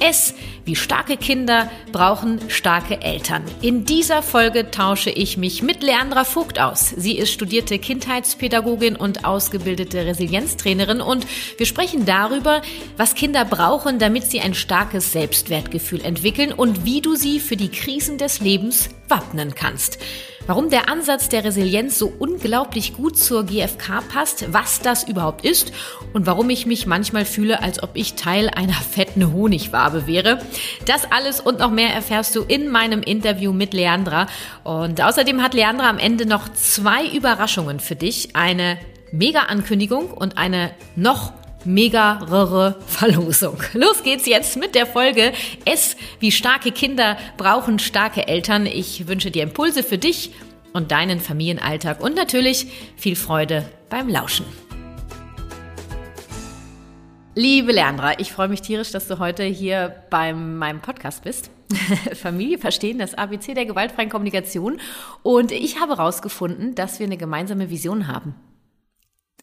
S wie starke Kinder brauchen starke Eltern. In dieser Folge tausche ich mich mit Leandra Vogt aus. Sie ist studierte Kindheitspädagogin und ausgebildete Resilienztrainerin und wir sprechen darüber, was Kinder brauchen, damit sie ein starkes Selbstwertgefühl entwickeln und wie du sie für die Krisen des Lebens wappnen kannst. Warum der Ansatz der Resilienz so unglaublich gut zur GfK passt, was das überhaupt ist und warum ich mich manchmal fühle, als ob ich Teil einer fetten Honigwabe wäre. Das alles und noch mehr erfährst du in meinem Interview mit Leandra. Und außerdem hat Leandra am Ende noch zwei Überraschungen für dich. Eine Mega-Ankündigung und eine noch megarere Verlosung. Los geht's jetzt mit der Folge S wie starke Kinder brauchen starke Eltern. Ich wünsche dir Impulse für dich und deinen Familienalltag und natürlich viel Freude beim Lauschen. Liebe Leandra, ich freue mich tierisch, dass du heute hier bei meinem Podcast bist. Familie verstehen, das ABC der gewaltfreien Kommunikation. Und ich habe herausgefunden, dass wir eine gemeinsame Vision haben.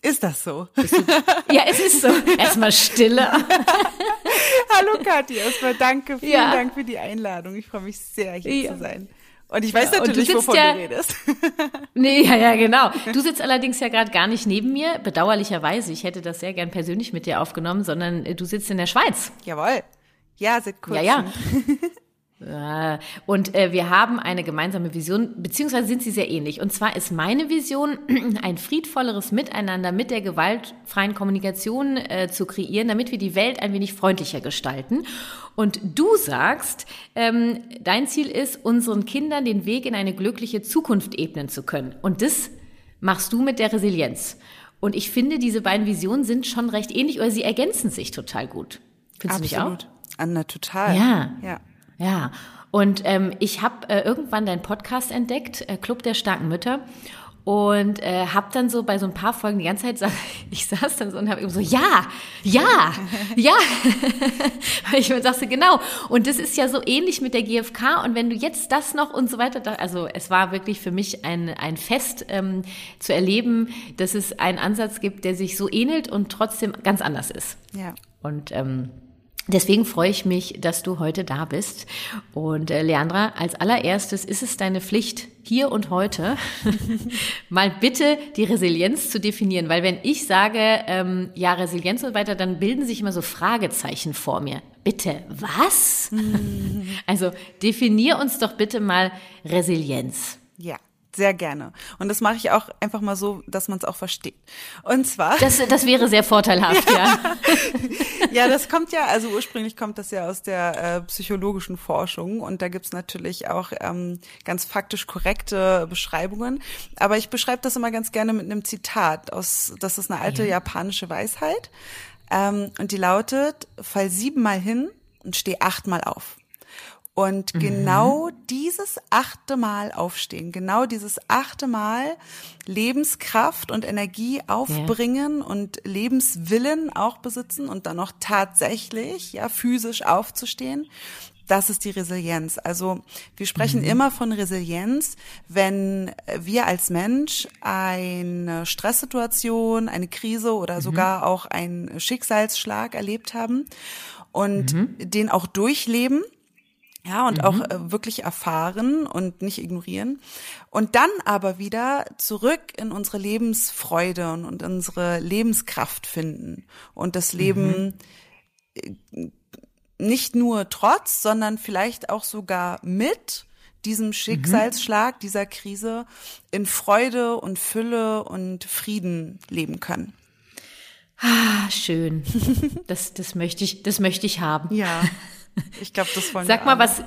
Ist das so? ja, es ist so. Erstmal Stille. Hallo Kathi, erstmal danke, vielen ja. Dank für die Einladung. Ich freue mich sehr, hier ja. zu sein. Und ich weiß ja, natürlich, wovon ja, du redest. nee, ja, ja, genau. Du sitzt allerdings ja gerade gar nicht neben mir, bedauerlicherweise. Ich hätte das sehr gern persönlich mit dir aufgenommen, sondern du sitzt in der Schweiz. Jawohl. Ja, seit kurzem. Ja, ja. Und äh, wir haben eine gemeinsame Vision, beziehungsweise sind sie sehr ähnlich. Und zwar ist meine Vision, ein friedvolleres Miteinander mit der gewaltfreien Kommunikation äh, zu kreieren, damit wir die Welt ein wenig freundlicher gestalten. Und du sagst, ähm, dein Ziel ist, unseren Kindern den Weg in eine glückliche Zukunft ebnen zu können. Und das machst du mit der Resilienz. Und ich finde, diese beiden Visionen sind schon recht ähnlich oder sie ergänzen sich total gut. Findest Absolut. du nicht auch? Anna, total. Ja. Ja. Ja, und ähm, ich habe äh, irgendwann deinen Podcast entdeckt, äh, Club der starken Mütter. Und äh, habe dann so bei so ein paar Folgen die ganze Zeit, ich saß dann so und habe eben so, ja, ja, ja. ich sagte, genau. Und das ist ja so ähnlich mit der GfK. Und wenn du jetzt das noch und so weiter, also es war wirklich für mich ein, ein Fest ähm, zu erleben, dass es einen Ansatz gibt, der sich so ähnelt und trotzdem ganz anders ist. Ja. Und ähm, Deswegen freue ich mich, dass du heute da bist. Und äh, Leandra, als allererstes ist es deine Pflicht, hier und heute mal bitte die Resilienz zu definieren. Weil wenn ich sage, ähm, ja, Resilienz und weiter, dann bilden sich immer so Fragezeichen vor mir. Bitte, was? also definier uns doch bitte mal Resilienz. Ja. Sehr gerne. Und das mache ich auch einfach mal so, dass man es auch versteht. Und zwar. Das, das wäre sehr vorteilhaft, ja. ja, das kommt ja, also ursprünglich kommt das ja aus der äh, psychologischen Forschung und da gibt's natürlich auch ähm, ganz faktisch korrekte Beschreibungen. Aber ich beschreibe das immer ganz gerne mit einem Zitat aus, das ist eine alte ja. japanische Weisheit. Ähm, und die lautet, fall siebenmal hin und steh achtmal auf. Und mhm. genau dieses achte Mal aufstehen, genau dieses achte Mal Lebenskraft und Energie aufbringen ja. und Lebenswillen auch besitzen und dann noch tatsächlich, ja, physisch aufzustehen. Das ist die Resilienz. Also wir sprechen mhm. immer von Resilienz, wenn wir als Mensch eine Stresssituation, eine Krise oder mhm. sogar auch einen Schicksalsschlag erlebt haben und mhm. den auch durchleben ja, und mhm. auch äh, wirklich erfahren und nicht ignorieren. Und dann aber wieder zurück in unsere Lebensfreude und, und unsere Lebenskraft finden und das Leben mhm. nicht nur trotz, sondern vielleicht auch sogar mit diesem Schicksalsschlag, mhm. dieser Krise in Freude und Fülle und Frieden leben können. Ah, schön. Das, das möchte ich, das möchte ich haben. Ja. Ich glaube, das wollen Sag mal, was,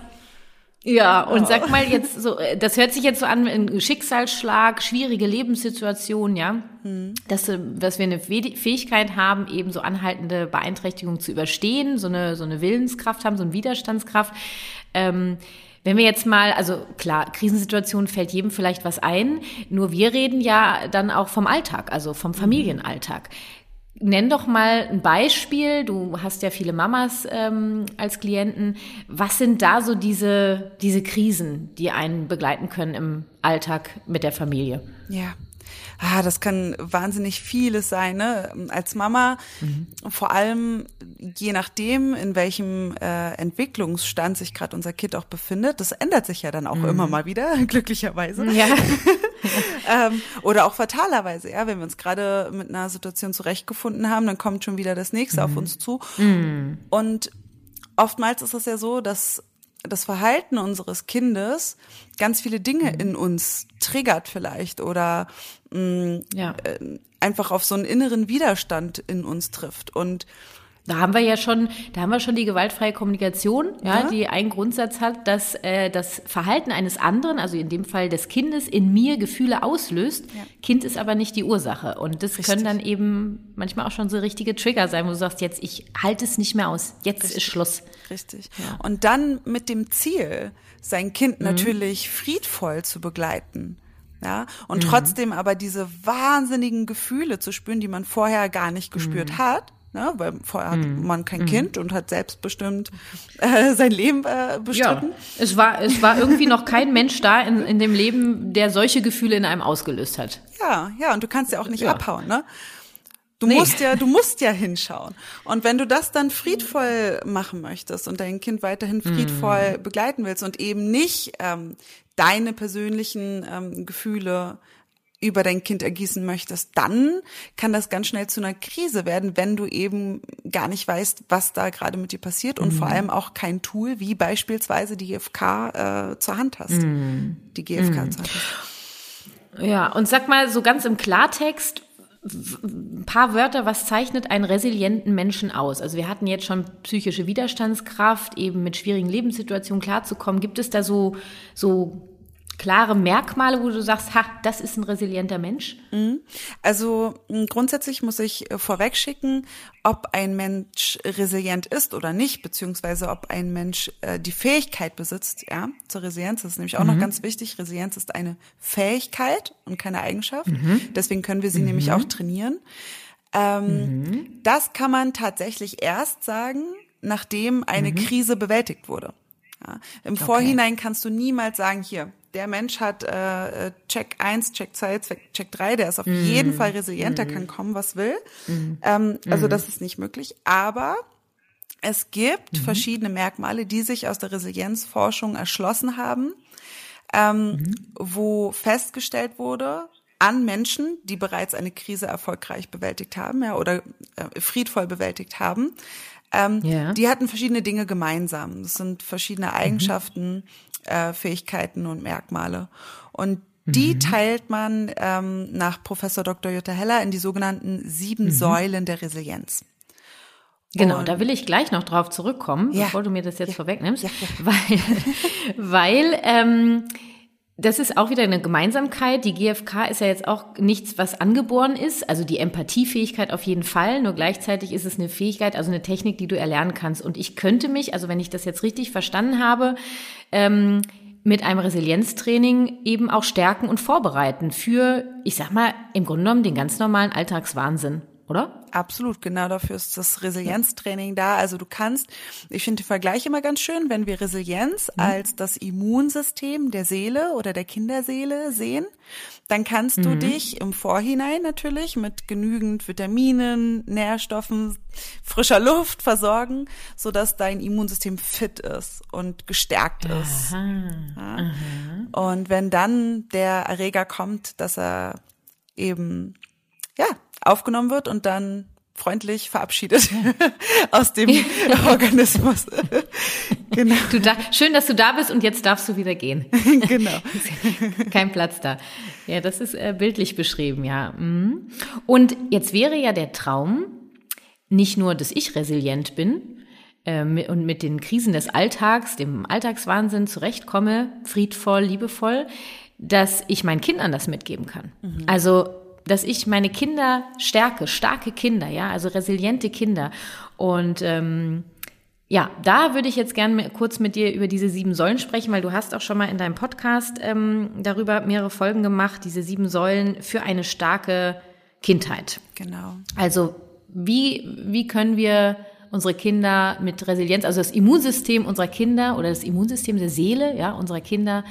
Ja, und sag mal jetzt so, äh, das hört sich jetzt so an, ein Schicksalsschlag, schwierige Lebenssituation, ja, hm. dass, äh, dass wir eine Fähigkeit haben, eben so anhaltende Beeinträchtigungen zu überstehen, so eine, so eine Willenskraft haben, so eine Widerstandskraft. Ähm, wenn wir jetzt mal, also klar, Krisensituation fällt jedem vielleicht was ein, nur wir reden ja dann auch vom Alltag, also vom mhm. Familienalltag. Nenn doch mal ein Beispiel. Du hast ja viele Mamas ähm, als Klienten. Was sind da so diese, diese Krisen, die einen begleiten können im Alltag mit der Familie? Ja, ah, das kann wahnsinnig vieles sein, ne? Als Mama, mhm. vor allem je nachdem, in welchem äh, Entwicklungsstand sich gerade unser Kind auch befindet, das ändert sich ja dann auch mhm. immer mal wieder, glücklicherweise. Ja. ähm, oder auch fatalerweise, ja, wenn wir uns gerade mit einer Situation zurechtgefunden haben, dann kommt schon wieder das nächste mhm. auf uns zu. Mhm. Und oftmals ist es ja so, dass das Verhalten unseres Kindes ganz viele Dinge mhm. in uns triggert vielleicht oder mh, mm, ja. äh, einfach auf so einen inneren Widerstand in uns trifft. Und da haben wir ja schon, da haben wir schon die gewaltfreie Kommunikation, ja, ja. die einen Grundsatz hat, dass äh, das Verhalten eines anderen, also in dem Fall des Kindes, in mir Gefühle auslöst. Ja. Kind ist aber nicht die Ursache. Und das Richtig. können dann eben manchmal auch schon so richtige Trigger sein, wo du sagst, jetzt ich halte es nicht mehr aus, jetzt Richtig. ist Schluss. Richtig. Und dann mit dem Ziel, sein Kind mhm. natürlich friedvoll zu begleiten. Ja, und mhm. trotzdem aber diese wahnsinnigen Gefühle zu spüren, die man vorher gar nicht gespürt mhm. hat Ne? Weil vorher hat mm. man kein mm. Kind und hat selbstbestimmt äh, sein Leben äh, bestritten. Ja, es war, es war irgendwie noch kein Mensch da in, in dem Leben, der solche Gefühle in einem ausgelöst hat. Ja, ja, und du kannst ja auch nicht ja. abhauen, ne? Du nee. musst ja, du musst ja hinschauen. Und wenn du das dann friedvoll machen möchtest und dein Kind weiterhin friedvoll mm. begleiten willst und eben nicht ähm, deine persönlichen ähm, Gefühle über dein Kind ergießen möchtest, dann kann das ganz schnell zu einer Krise werden, wenn du eben gar nicht weißt, was da gerade mit dir passiert und mhm. vor allem auch kein Tool wie beispielsweise die GFK äh, zur Hand hast. Mhm. Die GFK mhm. zur Hand hast. Ja, und sag mal so ganz im Klartext, ein paar Wörter, was zeichnet einen resilienten Menschen aus? Also wir hatten jetzt schon psychische Widerstandskraft, eben mit schwierigen Lebenssituationen klarzukommen. Gibt es da so, so klare Merkmale, wo du sagst, ha, das ist ein resilienter Mensch? Mhm. Also grundsätzlich muss ich äh, vorweg schicken, ob ein Mensch resilient ist oder nicht, beziehungsweise ob ein Mensch äh, die Fähigkeit besitzt, ja, zur Resilienz. Das ist nämlich auch mhm. noch ganz wichtig. Resilienz ist eine Fähigkeit und keine Eigenschaft. Mhm. Deswegen können wir sie mhm. nämlich auch trainieren. Ähm, mhm. Das kann man tatsächlich erst sagen, nachdem eine mhm. Krise bewältigt wurde. Ja, Im okay. Vorhinein kannst du niemals sagen, hier, der Mensch hat äh, äh Check 1, Check 2, Check 3, der ist auf mm. jeden Fall resilient, der mm. kann kommen, was will. Mm. Ähm, also mm. das ist nicht möglich. Aber es gibt mhm. verschiedene Merkmale, die sich aus der Resilienzforschung erschlossen haben, ähm, mhm. wo festgestellt wurde, an Menschen, die bereits eine Krise erfolgreich bewältigt haben, ja, oder äh, friedvoll bewältigt haben, ähm, yeah. die hatten verschiedene Dinge gemeinsam. Das sind verschiedene mhm. Eigenschaften, mhm äh, Fähigkeiten und Merkmale. Und die mhm. teilt man ähm, nach Professor Dr. Jutta Heller in die sogenannten sieben mhm. Säulen der Resilienz. Genau, und, da will ich gleich noch drauf zurückkommen, ja. bevor du mir das jetzt ja. vorwegnimmst, ja. weil, weil ähm, das ist auch wieder eine Gemeinsamkeit. Die GfK ist ja jetzt auch nichts, was angeboren ist. Also die Empathiefähigkeit auf jeden Fall. Nur gleichzeitig ist es eine Fähigkeit, also eine Technik, die du erlernen kannst. Und ich könnte mich, also wenn ich das jetzt richtig verstanden habe, ähm, mit einem Resilienztraining eben auch stärken und vorbereiten für, ich sag mal, im Grunde genommen den ganz normalen Alltagswahnsinn oder? Absolut, genau dafür ist das Resilienztraining da. Also du kannst, ich finde den Vergleich immer ganz schön, wenn wir Resilienz mhm. als das Immunsystem der Seele oder der Kinderseele sehen, dann kannst mhm. du dich im Vorhinein natürlich mit genügend Vitaminen, Nährstoffen, frischer Luft versorgen, so dass dein Immunsystem fit ist und gestärkt ist. Ja? Und wenn dann der Erreger kommt, dass er eben ja aufgenommen wird und dann freundlich verabschiedet aus dem Organismus. genau. Du da, schön, dass du da bist und jetzt darfst du wieder gehen. genau. Kein Platz da. Ja, das ist äh, bildlich beschrieben, ja. Mhm. Und jetzt wäre ja der Traum nicht nur, dass ich resilient bin, äh, und mit den Krisen des Alltags, dem Alltagswahnsinn zurechtkomme, friedvoll, liebevoll, dass ich meinen Kindern das mitgeben kann. Mhm. Also dass ich meine Kinder stärke, starke Kinder, ja, also resiliente Kinder. Und ähm, ja, da würde ich jetzt gerne kurz mit dir über diese sieben Säulen sprechen, weil du hast auch schon mal in deinem Podcast ähm, darüber mehrere Folgen gemacht, diese sieben Säulen für eine starke Kindheit. Genau. Also wie, wie können wir unsere Kinder mit Resilienz, also das Immunsystem unserer Kinder oder das Immunsystem der Seele, ja, unserer Kinder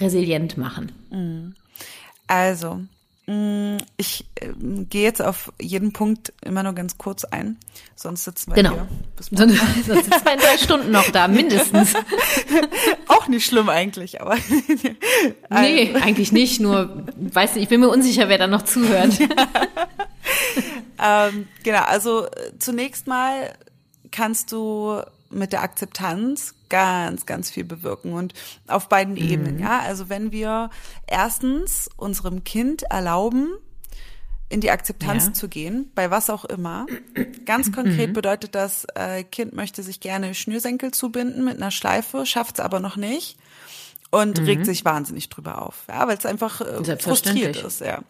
resilient machen? Mhm. Also, ich äh, gehe jetzt auf jeden Punkt immer nur ganz kurz ein, sonst sitzen wir genau. hier. Sonst, sonst sitzen wir in drei Stunden noch da, mindestens. Auch nicht schlimm eigentlich, aber. nee, eigentlich nicht, nur, weiß nicht, ich bin mir unsicher, wer da noch zuhört. ähm, genau, also äh, zunächst mal kannst du mit der Akzeptanz ganz, ganz viel bewirken und auf beiden mhm. Ebenen, ja. Also wenn wir erstens unserem Kind erlauben, in die Akzeptanz ja. zu gehen, bei was auch immer. Ganz konkret mhm. bedeutet das, äh, Kind möchte sich gerne Schnürsenkel zubinden mit einer Schleife, schafft es aber noch nicht und mhm. regt sich wahnsinnig drüber auf, ja, weil es einfach äh, frustriert ist, ja.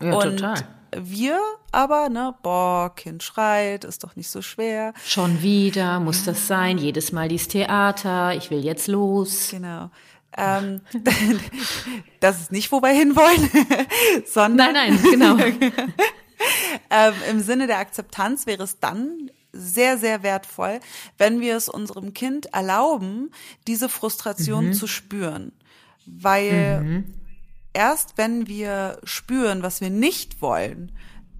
Ja, und total. Wir aber, ne, boah, Kind schreit, ist doch nicht so schwer. Schon wieder, muss das sein, jedes Mal dieses Theater, ich will jetzt los. Genau. Ähm, das ist nicht, wo wir hinwollen, sondern. Nein, nein, genau. ähm, Im Sinne der Akzeptanz wäre es dann sehr, sehr wertvoll, wenn wir es unserem Kind erlauben, diese Frustration mhm. zu spüren. Weil mhm erst wenn wir spüren, was wir nicht wollen,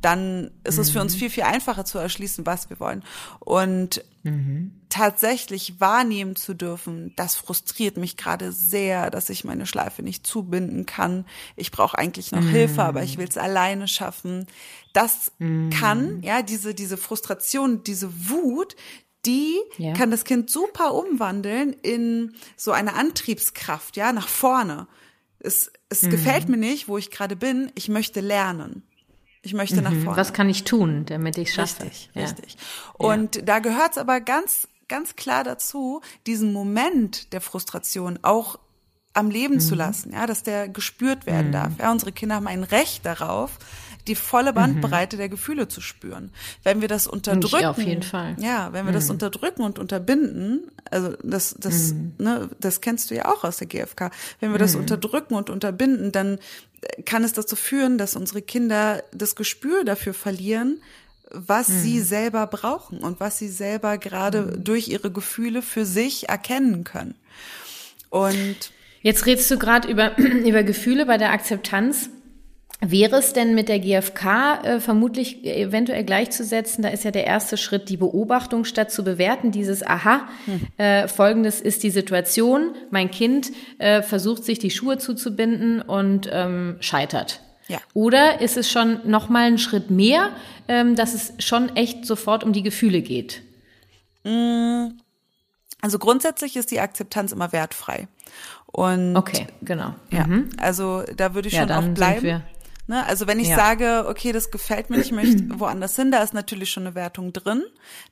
dann ist mhm. es für uns mhm. viel, viel einfacher zu erschließen, was wir wollen. Und mhm. tatsächlich wahrnehmen zu dürfen, das frustriert mich gerade sehr, dass ich meine Schleife nicht zubinden kann. Ich brauche eigentlich noch mhm. Hilfe, aber ich will es alleine schaffen. Das mhm. kann, ja, diese, diese Frustration, diese Wut, die ja. kann das Kind super umwandeln in so eine Antriebskraft, ja, nach vorne. Es, es mhm. gefällt mir nicht, wo ich gerade bin. Ich möchte lernen. Ich möchte mhm. nach vorne. Was kann ich tun, damit ich schaffe? Richtig, ja. richtig. Und ja. da gehört es aber ganz, ganz klar dazu, diesen Moment der Frustration auch am Leben mhm. zu lassen, ja, dass der gespürt werden mhm. darf. Ja, unsere Kinder haben ein Recht darauf, die volle Bandbreite mhm. der Gefühle zu spüren. Wenn wir das unterdrücken, ja, auf jeden Fall. Ja, wenn wir mhm. das unterdrücken und unterbinden, also das, das, mhm. ne, das kennst du ja auch aus der GfK. Wenn wir das mhm. unterdrücken und unterbinden, dann kann es dazu führen, dass unsere Kinder das Gespür dafür verlieren, was mhm. sie selber brauchen und was sie selber gerade mhm. durch ihre Gefühle für sich erkennen können. Und Jetzt redest du gerade über, über Gefühle bei der Akzeptanz. Wäre es denn mit der GfK äh, vermutlich eventuell gleichzusetzen? Da ist ja der erste Schritt die Beobachtung statt zu bewerten. Dieses Aha, hm. äh, folgendes ist die Situation. Mein Kind äh, versucht sich die Schuhe zuzubinden und ähm, scheitert. Ja. Oder ist es schon noch mal einen Schritt mehr, ähm, dass es schon echt sofort um die Gefühle geht? Mm, also grundsätzlich ist die Akzeptanz immer wertfrei. Und okay, genau. Ja, mhm. also da würde ich ja, schon auch bleiben. Ne? Also wenn ich ja. sage, okay, das gefällt mir, ich möchte woanders hin, da ist natürlich schon eine Wertung drin.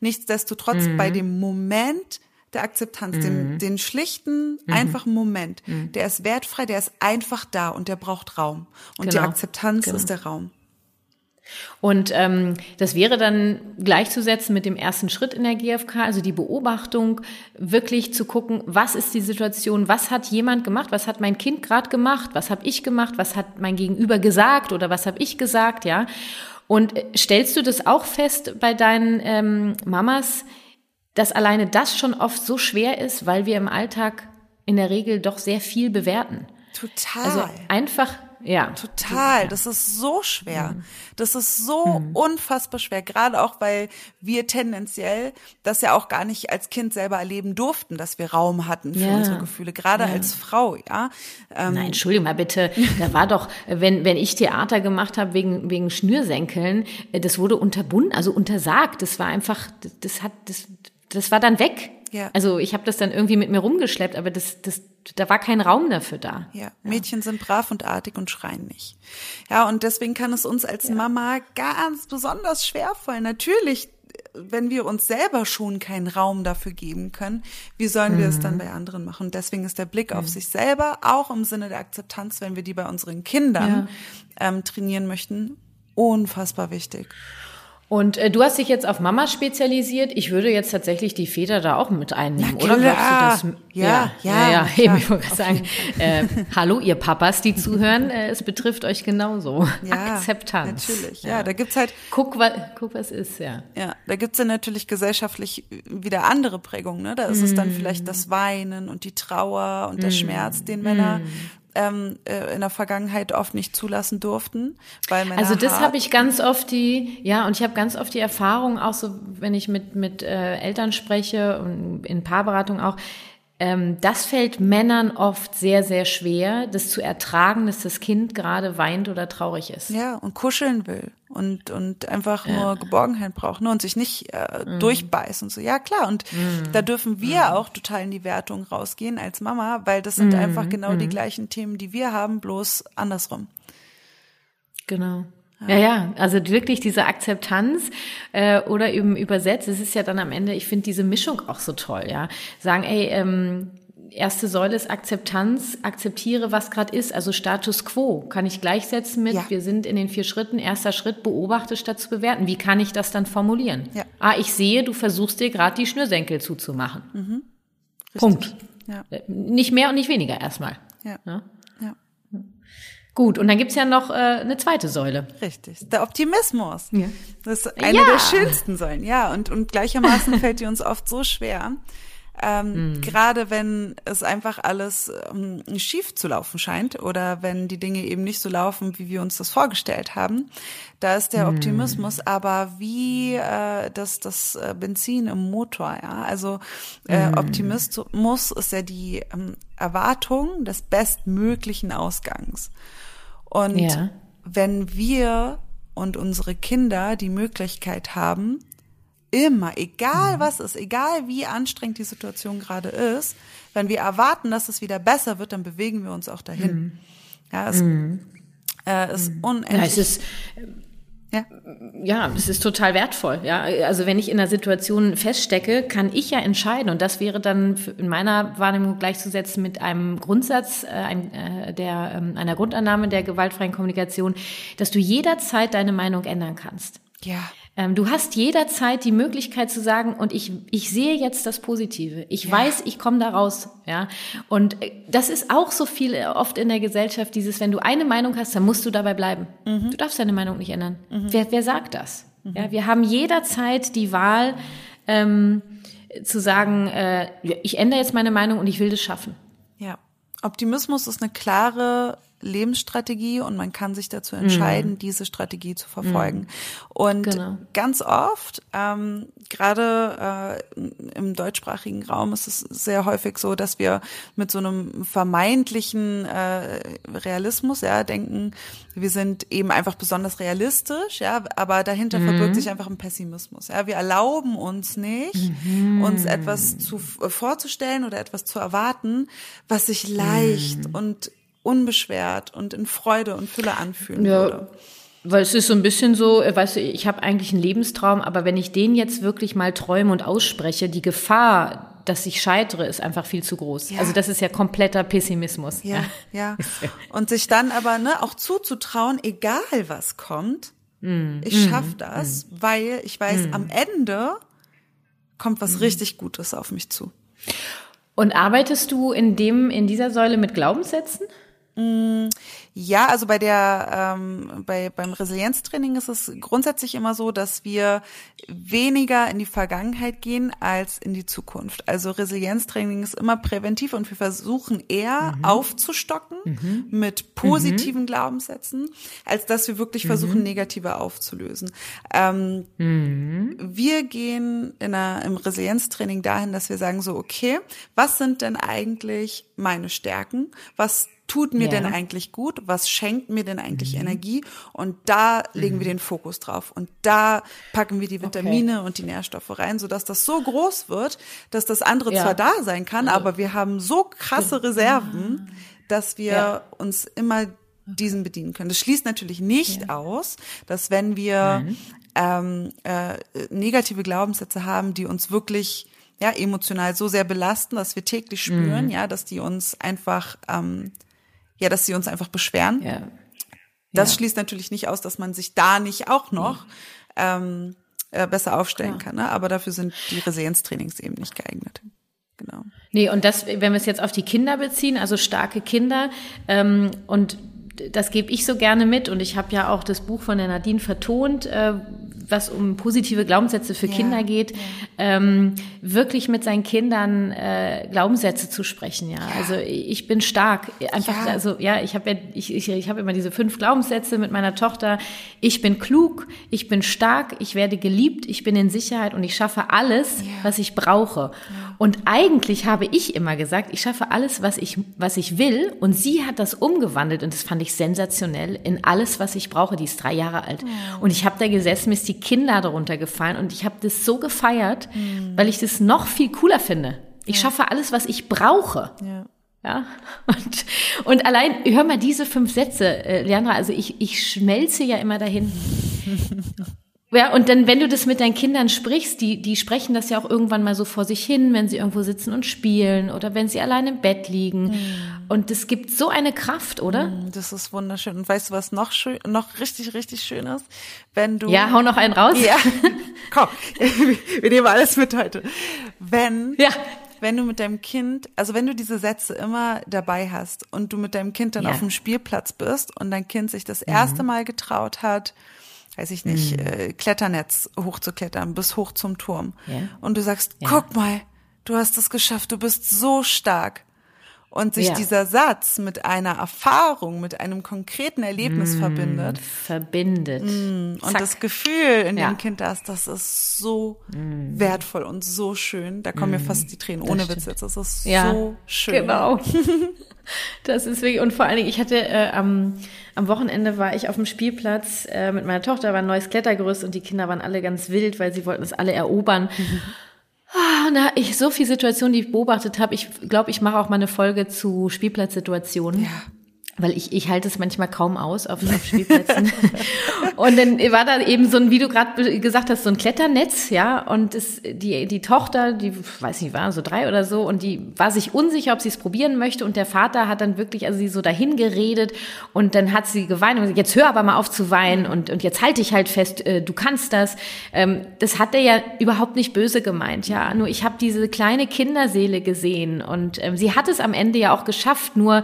Nichtsdestotrotz mhm. bei dem Moment der Akzeptanz, mhm. den, den schlichten, mhm. einfachen Moment, mhm. der ist wertfrei, der ist einfach da und der braucht Raum. Und genau. die Akzeptanz genau. ist der Raum. Und ähm, das wäre dann gleichzusetzen mit dem ersten Schritt in der GfK, also die Beobachtung, wirklich zu gucken, was ist die Situation, was hat jemand gemacht, was hat mein Kind gerade gemacht, was habe ich gemacht, was hat mein Gegenüber gesagt oder was habe ich gesagt, ja. Und äh, stellst du das auch fest bei deinen ähm, Mamas, dass alleine das schon oft so schwer ist, weil wir im Alltag in der Regel doch sehr viel bewerten? Total. Also einfach ja. Total. Das ist so schwer. Mhm. Das ist so mhm. unfassbar schwer. Gerade auch, weil wir tendenziell das ja auch gar nicht als Kind selber erleben durften, dass wir Raum hatten für ja. unsere Gefühle. Gerade ja. als Frau, ja. Ähm, Nein, Entschuldigung mal bitte. Da war doch, wenn, wenn ich Theater gemacht habe wegen, wegen Schnürsenkeln, äh, das wurde unterbunden, also untersagt. Das war einfach, das hat, das, das war dann weg. Ja. Also ich habe das dann irgendwie mit mir rumgeschleppt, aber das, das, da war kein Raum dafür da. Ja, ja. Mädchen sind brav und artig und schreien nicht. Ja, und deswegen kann es uns als ja. Mama ganz besonders schwer fallen. Natürlich wenn wir uns selber schon keinen Raum dafür geben können, wie sollen wir mhm. es dann bei anderen machen? Und deswegen ist der Blick auf sich selber auch im Sinne der Akzeptanz, wenn wir die bei unseren Kindern ähm, trainieren möchten, unfassbar wichtig. Und äh, du hast dich jetzt auf Mama spezialisiert. Ich würde jetzt tatsächlich die Väter da auch mit einnehmen, oder glaubst du das? Ja, ja, ja. ja, ja. ich wollte sagen, äh, hallo ihr Papas, die zuhören, äh, es betrifft euch genauso. Ja, Akzeptanz. Natürlich, ja, ja da gibt's halt. Guck, wa, guck, was ist, ja. Ja, da gibt's dann natürlich gesellschaftlich wieder andere Prägungen. Ne? Da ist mm. es dann vielleicht das Weinen und die Trauer und der mm. Schmerz, den Männer mm ähm, äh, in der Vergangenheit oft nicht zulassen durften, weil Männer Also das habe ich ganz oft die, ja, und ich habe ganz oft die Erfahrung, auch so, wenn ich mit mit äh, Eltern spreche und in Paarberatung auch, das fällt Männern oft sehr, sehr schwer, das zu ertragen, dass das Kind gerade weint oder traurig ist. Ja, und kuscheln will und, und einfach ja. nur Geborgenheit braucht ne, und sich nicht äh, mhm. durchbeißt und so. Ja, klar. Und mhm. da dürfen wir mhm. auch total in die Wertung rausgehen als Mama, weil das sind mhm. einfach genau die mhm. gleichen Themen, die wir haben, bloß andersrum. Genau. Ja, ja, also wirklich diese Akzeptanz äh, oder eben übersetzt, es ist ja dann am Ende, ich finde diese Mischung auch so toll, ja. Sagen, ey, ähm, erste Säule ist Akzeptanz, akzeptiere, was gerade ist, also Status quo kann ich gleichsetzen mit, ja. wir sind in den vier Schritten, erster Schritt, beobachte statt zu bewerten. Wie kann ich das dann formulieren? Ja. Ah, ich sehe, du versuchst dir gerade die Schnürsenkel zuzumachen. Mhm. Punkt. Ja. Äh, nicht mehr und nicht weniger erstmal. Ja. ja. Gut, und dann gibt's ja noch äh, eine zweite Säule. Richtig, der Optimismus. Ja. Das ist eine ja. der schönsten Säulen, ja. Und, und gleichermaßen fällt die uns oft so schwer. Ähm, mhm. Gerade wenn es einfach alles ähm, schief zu laufen scheint oder wenn die Dinge eben nicht so laufen, wie wir uns das vorgestellt haben, da ist der mhm. Optimismus aber wie äh, das, das äh, Benzin im Motor. Ja? Also äh, mhm. Optimismus ist ja die ähm, Erwartung des bestmöglichen Ausgangs. Und ja. wenn wir und unsere Kinder die Möglichkeit haben, immer, egal mhm. was ist, egal wie anstrengend die Situation gerade ist, wenn wir erwarten, dass es wieder besser wird, dann bewegen wir uns auch dahin. Mhm. Ja, es mhm. äh, ist unendlich. Ja, es ist, ja. ja, es ist total wertvoll. Ja, also wenn ich in einer Situation feststecke, kann ich ja entscheiden und das wäre dann in meiner Wahrnehmung gleichzusetzen mit einem Grundsatz, äh, ein, äh, der ähm, einer Grundannahme der gewaltfreien Kommunikation, dass du jederzeit deine Meinung ändern kannst. Ja. Ähm, du hast jederzeit die Möglichkeit zu sagen, und ich, ich sehe jetzt das Positive. Ich ja. weiß, ich komme da raus. Ja? Und äh, das ist auch so viel äh, oft in der Gesellschaft, dieses, wenn du eine Meinung hast, dann musst du dabei bleiben. Mhm. Du darfst deine Meinung nicht ändern. Mhm. Wer, wer sagt das? Mhm. Ja, wir haben jederzeit die Wahl, ähm, zu sagen, äh, ich ändere jetzt meine Meinung und ich will das schaffen. Ja. Optimismus ist eine klare Lebensstrategie und man kann sich dazu entscheiden, mhm. diese Strategie zu verfolgen. Mhm. Und genau. ganz oft, ähm, gerade äh, im deutschsprachigen Raum ist es sehr häufig so, dass wir mit so einem vermeintlichen äh, Realismus ja denken, wir sind eben einfach besonders realistisch, ja, aber dahinter mhm. verbirgt sich einfach ein Pessimismus. Ja, wir erlauben uns nicht, mhm. uns etwas zu vorzustellen oder etwas zu erwarten, was sich leicht mhm. und unbeschwert und in Freude und Fülle anfühlen ja. würde. Weil es ist so ein bisschen so, äh, weißt du, ich habe eigentlich einen Lebenstraum, aber wenn ich den jetzt wirklich mal träume und ausspreche, die Gefahr, dass ich scheitere, ist einfach viel zu groß. Ja. Also das ist ja kompletter Pessimismus. Ja, ja. Und sich dann aber ne, auch zuzutrauen, egal was kommt, mm. ich schaff mm. das, mm. weil ich weiß, mm. am Ende kommt was mm. richtig Gutes auf mich zu. Und arbeitest du in dem, in dieser Säule mit Glaubenssätzen? Mm, ja, also bei der ähm, bei beim Resilienztraining ist es grundsätzlich immer so, dass wir weniger in die Vergangenheit gehen als in die Zukunft. Also Resilienztraining ist immer präventiv und wir versuchen eher mhm. aufzustocken mhm. mit positiven mhm. Glaubenssätzen, als dass wir wirklich versuchen mhm. negative aufzulösen. Ähm, mhm. wir gehen in einer, im Resilienztraining dahin, dass wir sagen so, okay, was sind denn eigentlich meine Stärken? Was tut mir ja. denn eigentlich gut? Was schenkt mir denn eigentlich mhm. Energie? Und da legen mhm. wir den Fokus drauf. Und da packen wir die Vitamine okay. und die Nährstoffe rein, sodass das so groß wird, dass das andere ja. zwar da sein kann, also. aber wir haben so krasse Reserven, dass wir ja. uns immer diesen bedienen können. Das schließt natürlich nicht ja. aus, dass wenn wir ähm, äh, negative Glaubenssätze haben, die uns wirklich ja emotional so sehr belasten, dass wir täglich spüren, mhm. ja, dass die uns einfach ähm, ja, dass sie uns einfach beschweren. Ja. Das ja. schließt natürlich nicht aus, dass man sich da nicht auch noch ähm, äh, besser aufstellen ja. kann. Ne? Aber dafür sind die Resilienztrainings eben nicht geeignet. Genau. Nee, und das, wenn wir es jetzt auf die Kinder beziehen, also starke Kinder ähm, und das gebe ich so gerne mit und ich habe ja auch das Buch von der Nadine vertont, äh, was um positive Glaubenssätze für ja, Kinder geht, ja. ähm, wirklich mit seinen Kindern äh, Glaubenssätze zu sprechen. Ja, ja. also ich bin stark. Einfach, also ja, ich habe ja, ich, ich, ich habe immer diese fünf Glaubenssätze mit meiner Tochter. Ich bin klug, ich bin stark, ich werde geliebt, ich bin in Sicherheit und ich schaffe alles, was ich brauche. Und eigentlich habe ich immer gesagt, ich schaffe alles, was ich, was ich will. Und sie hat das umgewandelt und das fand ich sensationell in alles, was ich brauche. Die ist drei Jahre alt. Und ich habe da gesessen, mir ist die Kinder darunter gefallen und ich habe das so gefeiert, mhm. weil ich das noch viel cooler finde. Ich ja. schaffe alles, was ich brauche. Ja. Ja, und, und allein, hör mal diese fünf Sätze, äh, Leandra, also ich, ich schmelze ja immer dahin. Ja, und dann, wenn du das mit deinen Kindern sprichst, die, die sprechen das ja auch irgendwann mal so vor sich hin, wenn sie irgendwo sitzen und spielen oder wenn sie allein im Bett liegen. Mhm. Und das gibt so eine Kraft, oder? Mhm, das ist wunderschön. Und weißt du, was noch schön, noch richtig, richtig schön ist? Wenn du. Ja, hau noch einen raus. Ja. Komm, wir nehmen alles mit heute. Wenn. Ja wenn du mit deinem Kind, also wenn du diese Sätze immer dabei hast und du mit deinem Kind dann ja. auf dem Spielplatz bist und dein Kind sich das erste mhm. Mal getraut hat, weiß ich nicht, mhm. äh, Kletternetz hochzuklettern, bis hoch zum Turm. Ja. Und du sagst, ja. guck mal, du hast es geschafft, du bist so stark. Und sich ja. dieser Satz mit einer Erfahrung, mit einem konkreten Erlebnis mm, verbindet. Verbindet. Mm, und das Gefühl in dem Kind da ist, das ist so mm. wertvoll und so schön. Da kommen mir fast die Tränen ohne Witz jetzt. Das ist so schön. Genau. das ist wirklich, und vor allen Dingen, ich hatte äh, am am Wochenende war ich auf dem Spielplatz äh, mit meiner Tochter, war ein neues Klettergerüst und die Kinder waren alle ganz wild, weil sie wollten es alle erobern. Mhm. und da ich so viele Situationen, die ich beobachtet habe. Ich glaube, ich mache auch mal eine Folge zu Spielplatzsituationen. Ja weil ich, ich halte es manchmal kaum aus auf, auf Spielplätzen. und dann war da eben so ein, wie du gerade gesagt hast, so ein Kletternetz, ja, und es, die, die Tochter, die, weiß nicht, war so drei oder so, und die war sich unsicher, ob sie es probieren möchte, und der Vater hat dann wirklich, also sie so dahin geredet, und dann hat sie geweint und gesagt, jetzt hör aber mal auf zu weinen, und, und jetzt halte ich halt fest, äh, du kannst das. Ähm, das hat er ja überhaupt nicht böse gemeint, ja, nur ich habe diese kleine Kinderseele gesehen, und ähm, sie hat es am Ende ja auch geschafft, nur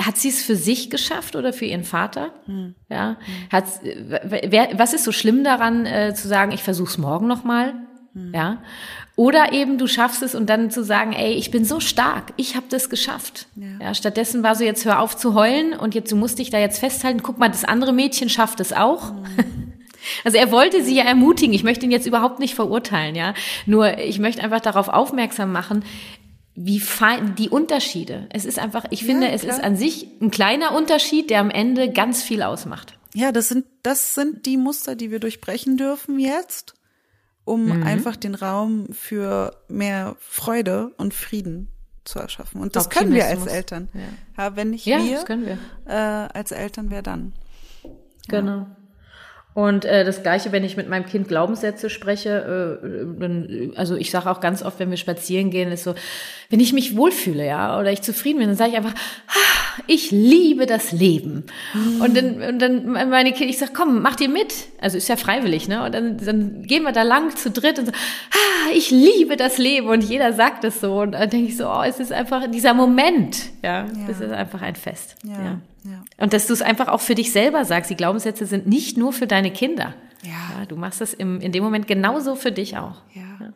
hat sie es für sich geschafft oder für ihren Vater? Hm. Ja, hat wer, was ist so schlimm daran äh, zu sagen, ich versuch's morgen noch mal? Hm. Ja, oder eben du schaffst es und dann zu sagen, ey, ich bin so stark, ich habe das geschafft. Ja. ja. stattdessen war so jetzt hör auf zu heulen und jetzt du musst dich da jetzt festhalten. Guck mal, das andere Mädchen schafft es auch. Hm. Also er wollte sie ja ermutigen. Ich möchte ihn jetzt überhaupt nicht verurteilen, ja. Nur ich möchte einfach darauf aufmerksam machen, wie fein die Unterschiede. Es ist einfach, ich finde, ja, es ist an sich ein kleiner Unterschied, der am Ende ganz viel ausmacht. Ja, das sind, das sind die Muster, die wir durchbrechen dürfen jetzt, um mhm. einfach den Raum für mehr Freude und Frieden zu erschaffen. Und das können wir als Eltern. Ja. ja wenn nicht ja, wir, wir. Äh, als Eltern, wer dann? Genau. Und äh, das Gleiche, wenn ich mit meinem Kind Glaubenssätze spreche, äh, dann, also ich sage auch ganz oft, wenn wir spazieren gehen, ist so, wenn ich mich wohlfühle, ja, oder ich zufrieden bin, dann sage ich einfach, ah, ich liebe das Leben. Mhm. Und dann, und dann meine Kinder, ich sage, komm, mach dir mit. Also ist ja freiwillig, ne? Und dann, dann gehen wir da lang zu dritt und so, ah, ich liebe das Leben. Und jeder sagt es so. Und dann denke ich so, oh, es ist einfach dieser Moment, ja, ja. es ist einfach ein Fest. ja. ja. Ja. Und dass du es einfach auch für dich selber sagst, die Glaubenssätze sind nicht nur für deine Kinder. Ja. ja du machst das im, in dem Moment genauso für dich auch. Ja. ja.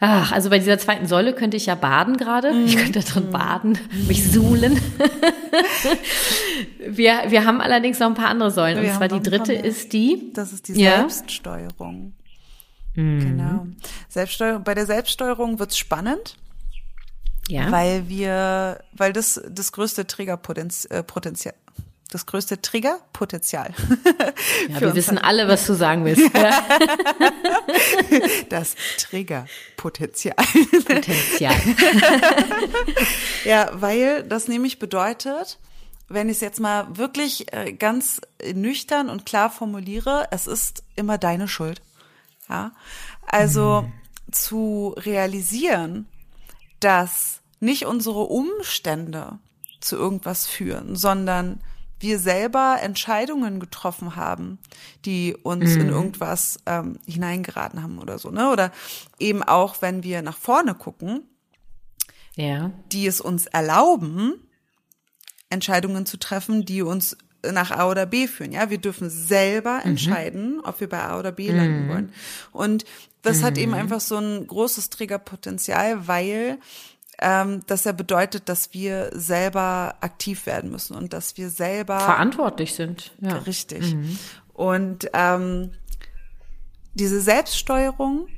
Ach, also bei dieser zweiten Säule könnte ich ja baden gerade. Mm. Ich könnte drin mm. baden, mich suhlen. wir, wir haben allerdings noch ein paar andere Säulen. Wir und zwar die dritte ist die. Das ist die Selbststeuerung. Mm. Genau. Selbststeuerung. Bei der Selbststeuerung wird's spannend. Ja. Weil wir, weil das das größte Triggerpotenzial, äh, das größte Triggerpotenzial. Ja, wir wissen alle, was du sagen willst. das Triggerpotenzial. Potenzial. ja, weil das nämlich bedeutet, wenn ich es jetzt mal wirklich äh, ganz nüchtern und klar formuliere, es ist immer deine Schuld. Ja, also mhm. zu realisieren, dass nicht unsere Umstände zu irgendwas führen, sondern wir selber Entscheidungen getroffen haben, die uns mhm. in irgendwas ähm, hineingeraten haben oder so, ne? Oder eben auch, wenn wir nach vorne gucken, ja. die es uns erlauben, Entscheidungen zu treffen, die uns nach A oder B führen. Ja, wir dürfen selber mhm. entscheiden, ob wir bei A oder B landen mhm. wollen. Und das hat eben mhm. einfach so ein großes Triggerpotenzial, weil ähm, das ja bedeutet, dass wir selber aktiv werden müssen und dass wir selber verantwortlich sind. Ja. Richtig. Mhm. Und ähm, diese Selbststeuerung,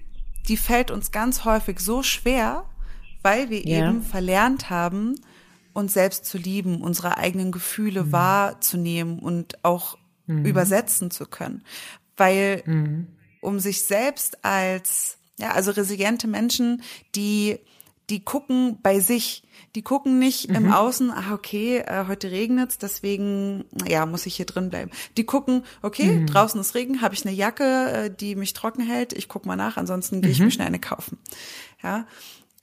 die fällt uns ganz häufig so schwer, weil wir ja. eben verlernt haben, uns selbst zu lieben, unsere eigenen Gefühle mhm. wahrzunehmen und auch mhm. übersetzen zu können. Weil mhm. Um sich selbst als, ja, also resiliente Menschen, die die gucken bei sich. Die gucken nicht mhm. im Außen, ah, okay, äh, heute regnet's, deswegen, ja, muss ich hier drin bleiben. Die gucken, okay, mhm. draußen ist Regen, habe ich eine Jacke, äh, die mich trocken hält, ich guck mal nach, ansonsten gehe ich mhm. mir schnell eine kaufen. Ja.